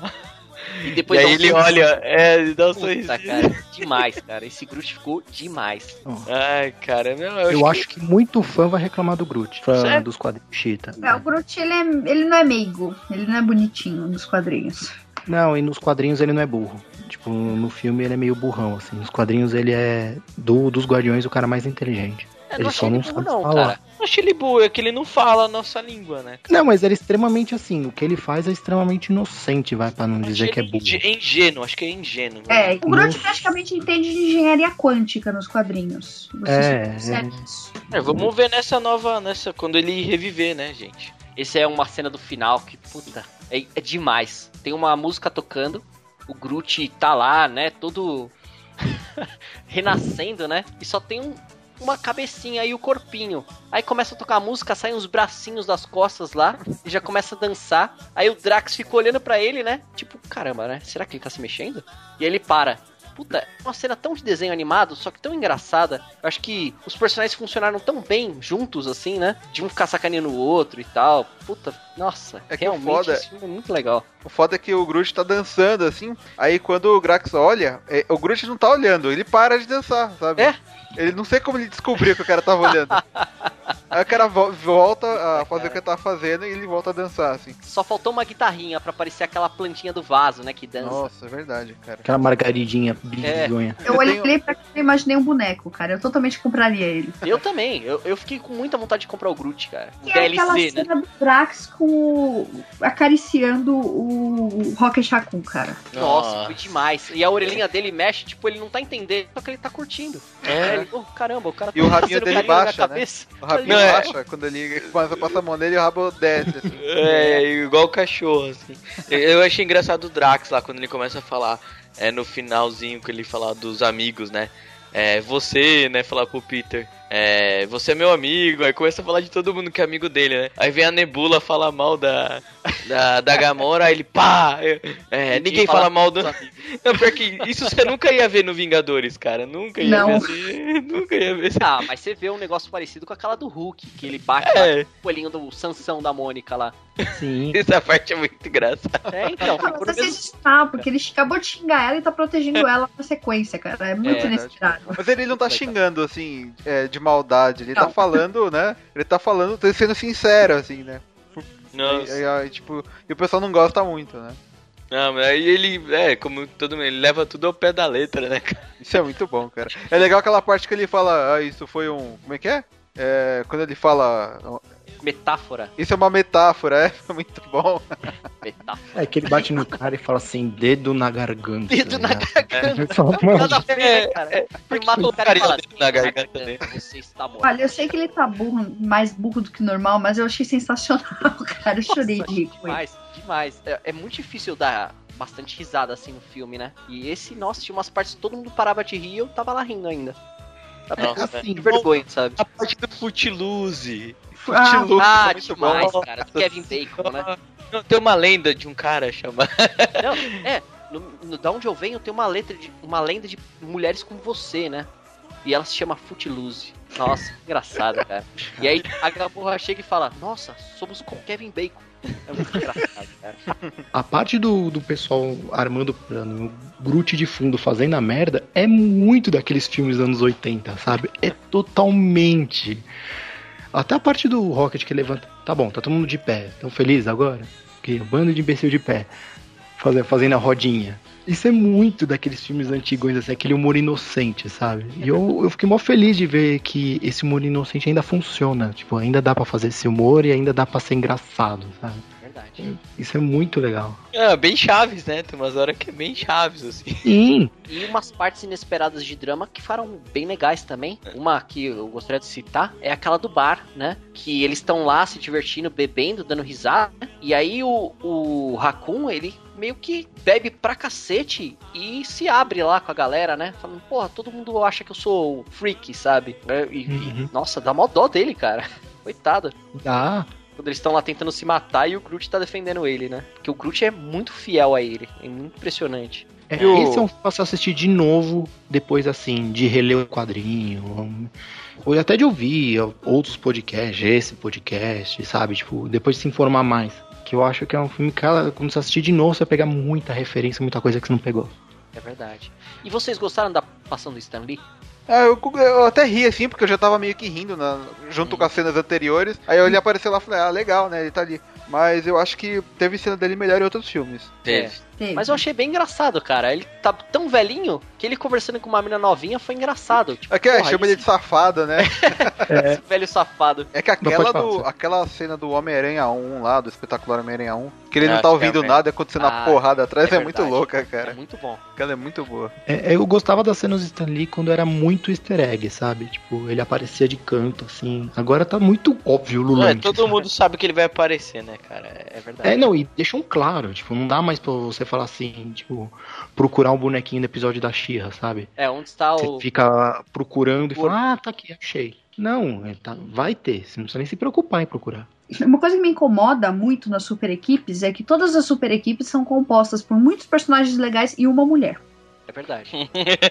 E E depois aí dá um ele sorriso. olha, é, ele dá um Puta, sorriso. cara, demais, cara. Esse Groot ficou demais. Ai, cara, não, eu, Eu acho que muito fã vai reclamar do Groot, fã Sério? dos quadrinhos Cheetah. É, o Groot, ele, é, ele não é meigo. Ele não é bonitinho nos quadrinhos. Não, e nos quadrinhos ele não é burro. Tipo, no filme ele é meio burrão, assim. Nos quadrinhos ele é, do, dos Guardiões, o cara mais inteligente. É, Ele não só achei não ele burro, sabe não, falar. cara. Eu acho ele burro, é que ele não fala a nossa língua, né? Não, mas ele é extremamente assim. O que ele faz é extremamente inocente, vai, pra não dizer Achei que é burro. inge- ingênuo, acho que é ingênuo. É, né? o Groot Nossa. praticamente entende de engenharia quântica nos quadrinhos. Você É, é. isso. É, vamos ver nessa nova, nessa, quando ele reviver, né, gente? Esse é uma cena do final que, puta, é, é demais. Tem uma música tocando, o Groot tá lá, né, todo <laughs> renascendo, né? E só tem um- uma cabecinha e o corpinho. Aí começa a tocar a música, saem uns bracinhos das costas lá e já começa a dançar. Aí o Drax fica olhando pra ele, né? Tipo, caramba, né? Será que ele tá se mexendo? E aí ele para. Puta, é uma cena tão de desenho animado, só que tão engraçada. Eu acho que os personagens funcionaram tão bem juntos, assim, né? De um ficar sacaneando o outro e tal. Puta, nossa, É que o realmente foda- esse filme é muito legal. O foda é que o Groot tá dançando assim, aí quando o Grax olha, é, o Groot não tá olhando, ele para de dançar, sabe? É? Ele não sei como ele descobriu que o cara tava olhando. <laughs> aí o cara vo- volta a fazer o que ele tava fazendo e ele volta a dançar, assim. Só faltou uma guitarrinha pra parecer aquela plantinha do vaso, né? Que dança. Nossa, é verdade, cara. Aquela margaridinha bizonha. Eu Eu olhei tenho- pra aquilo e imaginei um boneco, cara. Eu totalmente compraria ele. Eu também. Eu, eu fiquei com muita vontade de comprar o Groot, cara. O Que é aquela DLC, né? cena do Drax com acariciando o Rocket Raccoon, cara. Nossa, foi demais. E a orelhinha dele mexe, tipo, ele não tá entendendo, só que ele tá curtindo. É. ele, oh, caramba, o cara E o tá rabinho dele na baixa, né? cabeça. O rabinho Não, é. baixa quando ele começa a passar a mão nele o rabo desce, assim. É, igual o cachorro, assim. Eu- Eu achei engraçado o Drax lá, quando ele começa a falar, é, no finalzinho que ele fala dos amigos, né? É, você, né, falar pro Peter, é, você é meu amigo, aí começa a falar de todo mundo que é amigo dele, né? Aí vem a Nebula falar mal da, da, da Gamora, aí ele, pá, é, é, ninguém fala mal do... <laughs> Não, pior que isso você nunca ia ver no Vingadores, cara, nunca ia Não. ver assim, <laughs> nunca ia ver assim. Ah, mas você vê um negócio parecido com aquela do Hulk, que ele bate É, o olhinho do Sansão da Mônica lá. Sim. <laughs> essa parte é muito engraçada. É, então, Ah, ficou mas é mesmo... sensacional, porque ele acabou de xingar ela e tá protegendo ela na sequência, cara. É muito É, inesperado. Mas ele não tá xingando, assim, é, de maldade. Ele tá Não. falando, né? Ele tá falando, tá sendo sincero, assim, né? Nossa. E, aí, tipo, e o pessoal não gosta muito, né? Não, mas aí ele, é, como todo mundo, ele leva tudo ao pé da letra, né, cara? Isso é muito bom, cara. É legal aquela parte que ele fala, ah, isso foi um. Como é que é? É, quando ele fala. Metáfora. Isso é uma metáfora, é? Foi <laughs> muito bom. Metáfora. É que ele bate no cara e fala assim, dedo na garganta. Dedo tá na garganta. <laughs> Ele fala, mano, Nada a ver, né, cara? Ele mata o cara e fala, Dedo na garganta "Dedo dele." Você está morto. Olha, eu sei que ele tá burro, mais burro do que normal, mas eu achei sensacional, <laughs> cara. Eu chorei de rir com ele. Demais, demais. É, é muito difícil dar bastante risada assim no filme, né? E esse, nossa, tinha umas partes que todo mundo parava de rir e eu tava lá rindo ainda. Nossa, assim, de vergonha, sabe? A parte do Footloose. Ah, Ah, muito demais, bom. cara. Do Kevin Bacon, né? Não, tem uma lenda de um cara chamado. <laughs> Não, é. no, no- da onde eu venho tem uma letra de uma lenda de mulheres como você, né? E ela se chama Footloose. Nossa, que engraçado, cara. E aí a Gamorra chega e fala: Nossa, somos com Kevin Bacon. É muito engraçado, cara. A parte do, do pessoal armando o plano, o Groot de fundo fazendo a merda, é muito daqueles filmes dos anos 80, sabe? É totalmente. Até a parte do Rocket que levanta. Tá bom, tá todo mundo de pé. Tão feliz agora? Que bando de imbecil de pé. Fazendo a rodinha. Isso é muito daqueles filmes antigos, assim, aquele humor inocente, sabe? E eu, eu fiquei mó feliz de ver que esse humor inocente ainda funciona. Tipo, ainda dá pra fazer esse humor e ainda dá pra ser engraçado, sabe? Verdade. Isso é muito legal. É, bem chaves, né? Tem umas horas que é bem chaves, assim. Sim, E umas partes inesperadas de drama que foram bem legais também. Uma que eu gostaria de citar é aquela do bar, né? Que eles estão lá se divertindo, bebendo, dando risada. né? E aí o, o Raccoon, ele meio que bebe pra cacete e se abre lá com a galera, né? Falando, porra, todo mundo acha que eu sou freak, sabe? É, E, e, Uhum. nossa, dá mó dó dele, cara. <laughs> Coitado. dá. Quando eles estão lá tentando se matar e o Groot tá defendendo ele, né? Porque o Groot é muito fiel a ele. É muito impressionante. É, E o- Esse é um filme pra se assistir de novo, depois assim, de reler o quadrinho. Ou até de ouvir outros podcasts, esse podcast, sabe? Tipo, depois de se informar mais. Que eu acho que é um filme que, cara, quando você assistir de novo, você vai pegar muita referência, muita coisa que você não pegou. É verdade. E vocês gostaram da passão do Stan Lee? É, eu, eu até ri assim, porque eu já tava meio que rindo na- junto com as cenas anteriores. Aí ele apareceu lá e falei, ah, legal, né? Ele tá ali. Mas eu acho que teve cena dele melhor em outros filmes. Teve. Teve. Mas eu achei bem engraçado, cara. Ele tá tão velhinho que ele conversando com uma mina novinha foi engraçado. Tipo, É que <laughs> é, porra, chama ele de safada, né? esse velho safado. É que aquela, falar, do, aquela cena do Homem-Aranha 1 lá, do espetacular Homem-Aranha 1, que ele Ah, não tá ouvindo realmente. nada acontecendo Ah, a porrada atrás, é é, muito louca, É cara. muito bom. Aquela é muito boa. É, eu gostava das cenas de Stan Lee quando era muito easter egg, sabe? Tipo, ele aparecia de canto, assim. Agora tá muito óbvio o É, todo sabe? mundo sabe que ele vai aparecer, né, cara? É verdade. É, não, e deixam claro, tipo, não dá mais pra você falar assim, tipo, procurar um bonequinho do episódio da Xirra, sabe? É, onde está Você o. fica procurando e fala, ah, tá aqui, achei. Não, tá, vai ter, você não precisa nem se preocupar em procurar. Uma coisa que me incomoda muito nas super equipes é que todas as super equipes são compostas por muitos personagens legais e uma mulher. É verdade.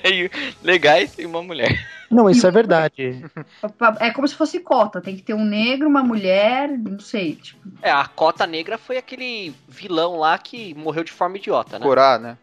<laughs> Legais e uma mulher. Não, isso é verdade. <laughs> É como se fosse cota, tem que ter um negro, uma mulher, não sei, tipo, É, a Cota Negra foi aquele vilão lá que morreu de forma idiota, né? Corar, né?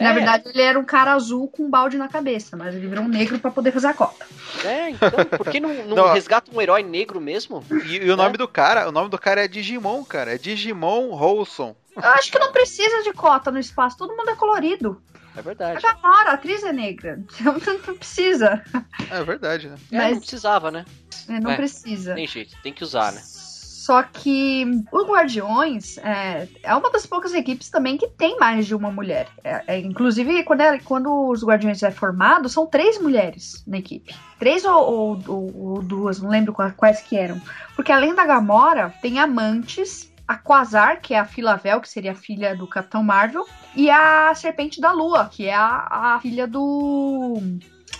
na É. verdade ele era um cara azul com um balde na cabeça, mas ele virou um negro pra poder fazer a cota. É, então, por que não, não, <laughs> Não. resgata um herói negro mesmo? E, e o nome do cara, o nome do cara é Digimon, cara. É Digimon Rolson. Eu acho que não precisa de cota no espaço, todo mundo é colorido. É A verdade. Gamora, a atriz é negra, <laughs> então não precisa, É verdade, né? É, Mas- não precisava, né? né, não É. precisa. Tem jeito, tem que usar, né? Só que o Guardiões é, é uma das poucas equipes também que tem mais de uma mulher. É, é, inclusive, quando, é- quando os Guardiões é formado, são três mulheres na equipe. Três ou, ou- ou- ou duas, não lembro qua- quais que eram. Porque além da Gamora, tem amantes, a Quasar, que é a Filavel, que seria a filha do Capitão Marvel, e a Serpente da Lua, que é a, a filha do,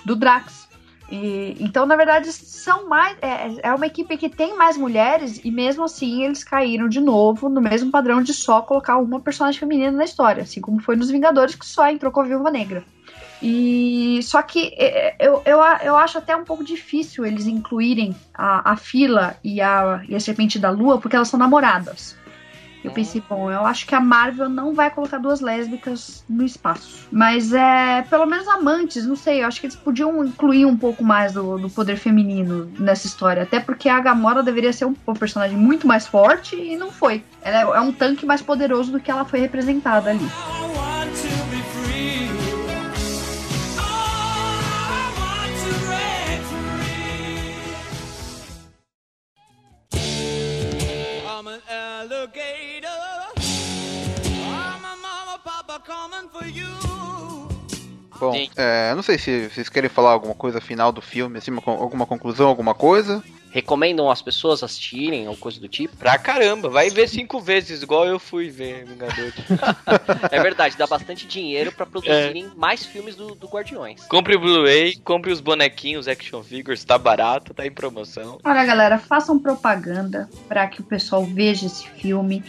do Drax. E, então, na verdade, são mais. É, é uma equipe que tem mais mulheres e mesmo assim eles caíram de novo no mesmo padrão de só colocar uma personagem feminina na história, assim como foi nos Vingadores que só entrou com a Viúva Negra. E só que é, eu, eu, a- eu acho até um pouco difícil eles incluírem a, a Fila e a, e a Serpente da Lua, porque elas são namoradas. Eu pensei, bom, eu acho que a Marvel não vai colocar duas lésbicas no espaço. Mas é, pelo menos amantes, não sei, eu acho que eles podiam incluir um pouco mais do, do poder feminino nessa história. Até porque a Gamora deveria ser um, um personagem muito mais forte e não foi. Ela é, é um tanque mais poderoso do que ela foi representada ali. Bom, é, eu não sei se vocês querem falar alguma coisa final do filme, assim, uma alguma conclusão, alguma coisa. Recomendam as pessoas assistirem ou coisa do tipo? Pra caramba, vai ver cinco vezes, igual eu fui ver Vingadores. <laughs> É verdade, dá bastante dinheiro pra produzirem mais filmes do, do Guardiões. compre o Blu-ray, compre os bonequinhos, action figures, tá barato, tá em promoção. Olha, galera, façam propaganda para que o pessoal veja esse filme.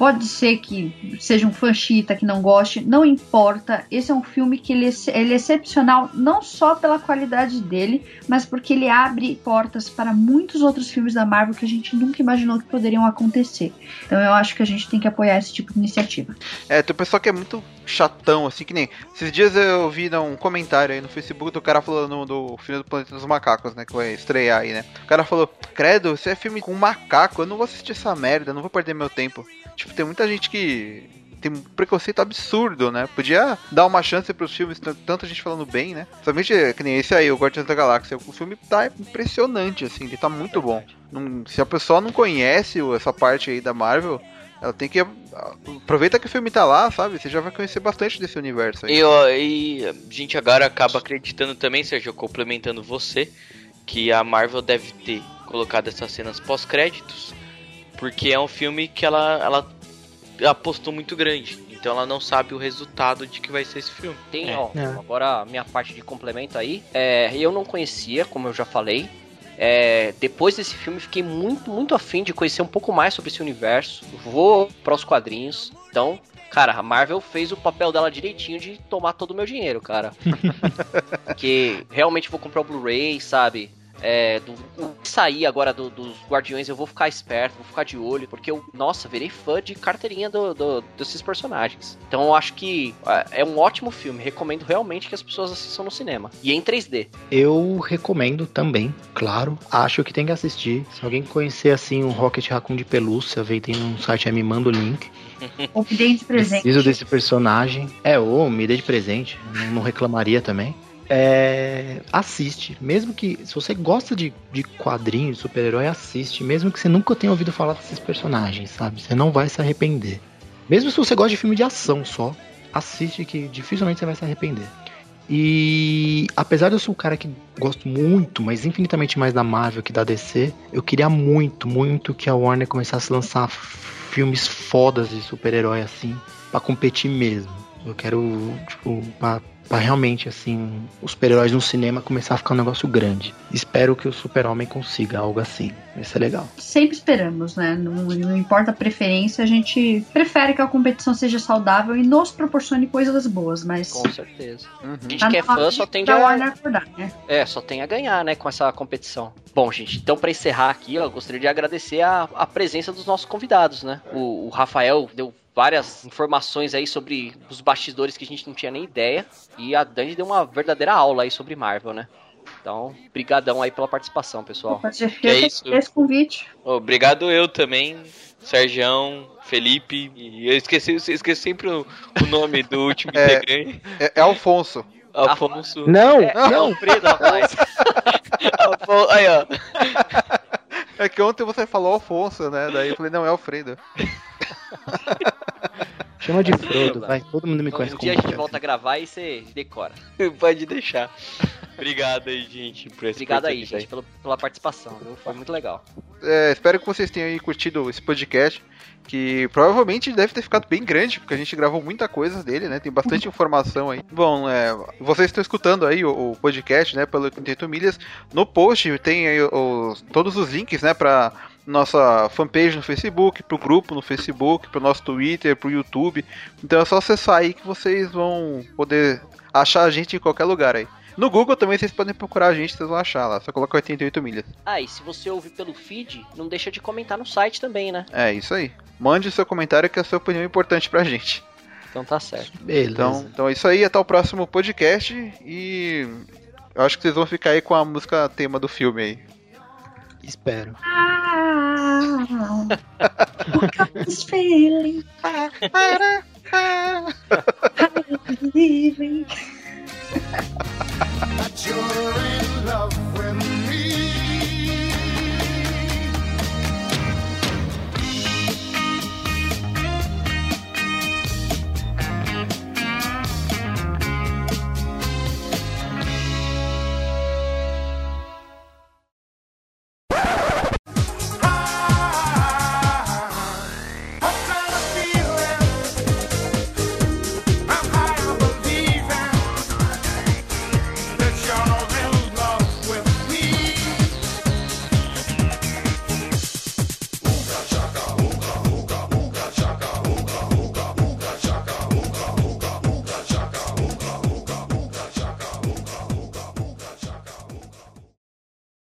Pode ser que seja um fã chita que não goste, não importa. Esse é um filme que ele, é- ele é excepcional não só pela qualidade dele, mas porque ele abre portas para muitos outros filmes da Marvel que a gente nunca imaginou que poderiam acontecer. Então eu acho que a gente tem que apoiar esse tipo de iniciativa. É, tem um pessoal que é muito chatão, assim, que nem. Esses dias eu vi um comentário aí no Facebook do cara falando do filme do Planeta dos Macacos, né? Que vai estrear aí, né? O cara falou: Credo, esse é filme com macaco, eu não vou assistir essa merda, não vou perder meu tempo. Tipo, tem muita gente que. Tem um preconceito absurdo, né? Podia dar uma chance pros filmes, tanta gente falando bem, né? Somente que nem esse aí, o Guardiões da Galáxia. O filme tá impressionante, assim, ele tá muito bom. Não- se a pessoa não conhece essa parte aí da Marvel, ela tem que. Aproveita que o filme tá lá, sabe? Você já vai conhecer bastante desse universo aí. E, ó, e a gente agora acaba acreditando também, Sérgio, complementando você, que a Marvel deve ter colocado essas cenas pós-créditos, porque é um filme que ela, ela apostou muito grande. Então ela não sabe o resultado de que vai ser esse filme. Tem, É. ó, É. agora a minha parte de complemento aí. É, eu não conhecia, como eu já falei. É, depois desse filme, fiquei muito, muito afim de conhecer um pouco mais sobre esse universo. Vou para os quadrinhos. Então, cara, a Marvel fez o papel dela direitinho de tomar todo o meu dinheiro, cara. <laughs> que realmente vou comprar o Blu-ray, sabe? É, do, o que sair agora do- dos Guardiões, eu vou ficar esperto, vou ficar de olho, porque eu, nossa, virei fã de carteirinha do, do- desses personagens. Então eu acho que ah, é um ótimo filme, recomendo realmente que as pessoas assistam no cinema. E em 3D. Eu recomendo também, claro. Acho que tem que assistir. Se alguém conhecer assim um Rocket Raccoon de pelúcia, vem tem um site aí, me manda o link. Ou me deem de presente. Preciso desse personagem. É, ou me dê de presente. Não reclamaria também. É, assiste. Mesmo que. Se você gosta de, de quadrinhos, super-herói, assiste. Mesmo que você nunca tenha ouvido falar desses personagens, sabe? Você não vai se arrepender. Mesmo se você gosta de filme de ação só, assiste que dificilmente você vai se arrepender. E apesar de eu ser um cara que gosto muito, mas infinitamente mais da Marvel que da DC, eu queria muito, muito que a Warner começasse a lançar filmes fodas de super-herói assim, pra competir mesmo. Eu quero, tipo, pra, pra realmente, assim, os super-heróis no cinema começar a ficar um negócio grande. Espero que o Super-Homem consiga algo assim. Vai ser legal. Sempre esperamos, né? Não, não importa a preferência, a gente prefere que a competição seja saudável e nos proporcione coisas boas, mas. Com certeza. Uhum. A gente tá que é fã de- só tende a. Acordar, né? É, só tem a ganhar, né, com essa competição. Bom, gente, então pra encerrar aqui, eu gostaria de agradecer a, a presença dos nossos convidados, né? O, o Rafael deu várias informações aí sobre os bastidores que a gente não tinha nem ideia. E a Dani deu uma verdadeira aula aí sobre Marvel, né? Então, brigadão aí pela participação, pessoal. Que é isso. esse convite. Obrigado eu também, Sergião, Felipe, e eu esqueci, eu esqueci sempre o, o nome do último <laughs> É. integrante, É, é Alfonso. Afonso. Não, É, não. Alfredo, rapaz. <laughs> Aí, ó. É que ontem você falou Alfonso, né? Daí eu falei, não, é Alfredo. <laughs> <laughs> Chama de Frodo, vai. Todo mundo me conhece Um dia a gente volta a gravar e você decora. <laughs> Pode deixar. Obrigado aí, gente, por essa Obrigado aí, gente, pelo- pela participação, viu? Foi muito legal. É, espero que vocês tenham aí curtido esse podcast, que provavelmente deve ter ficado bem grande, porque a gente gravou muita coisa dele, né? Tem bastante <laughs> informação aí. Bom, é, vocês estão escutando aí o, o podcast, né, pelo 88 Milhas. No post tem aí os- todos os links, né, pra nossa fanpage no Facebook, pro grupo no Facebook, pro nosso Twitter, pro YouTube. Então é só acessar aí que vocês vão poder achar a gente em qualquer lugar aí. No Google também vocês podem procurar a gente, vocês vão achar lá. Só coloca 88 milhas. Ah, e se você ouvir pelo feed, não deixa de comentar no site também, né? É isso aí. Mande o seu comentário que a sua opinião é importante pra gente. Então tá certo. Beleza. Então, então é isso aí, até o próximo podcast e eu acho que vocês vão ficar aí com a música tema do filme aí. Espero. Ah, what got this feeling? Believing. that you're in love with me.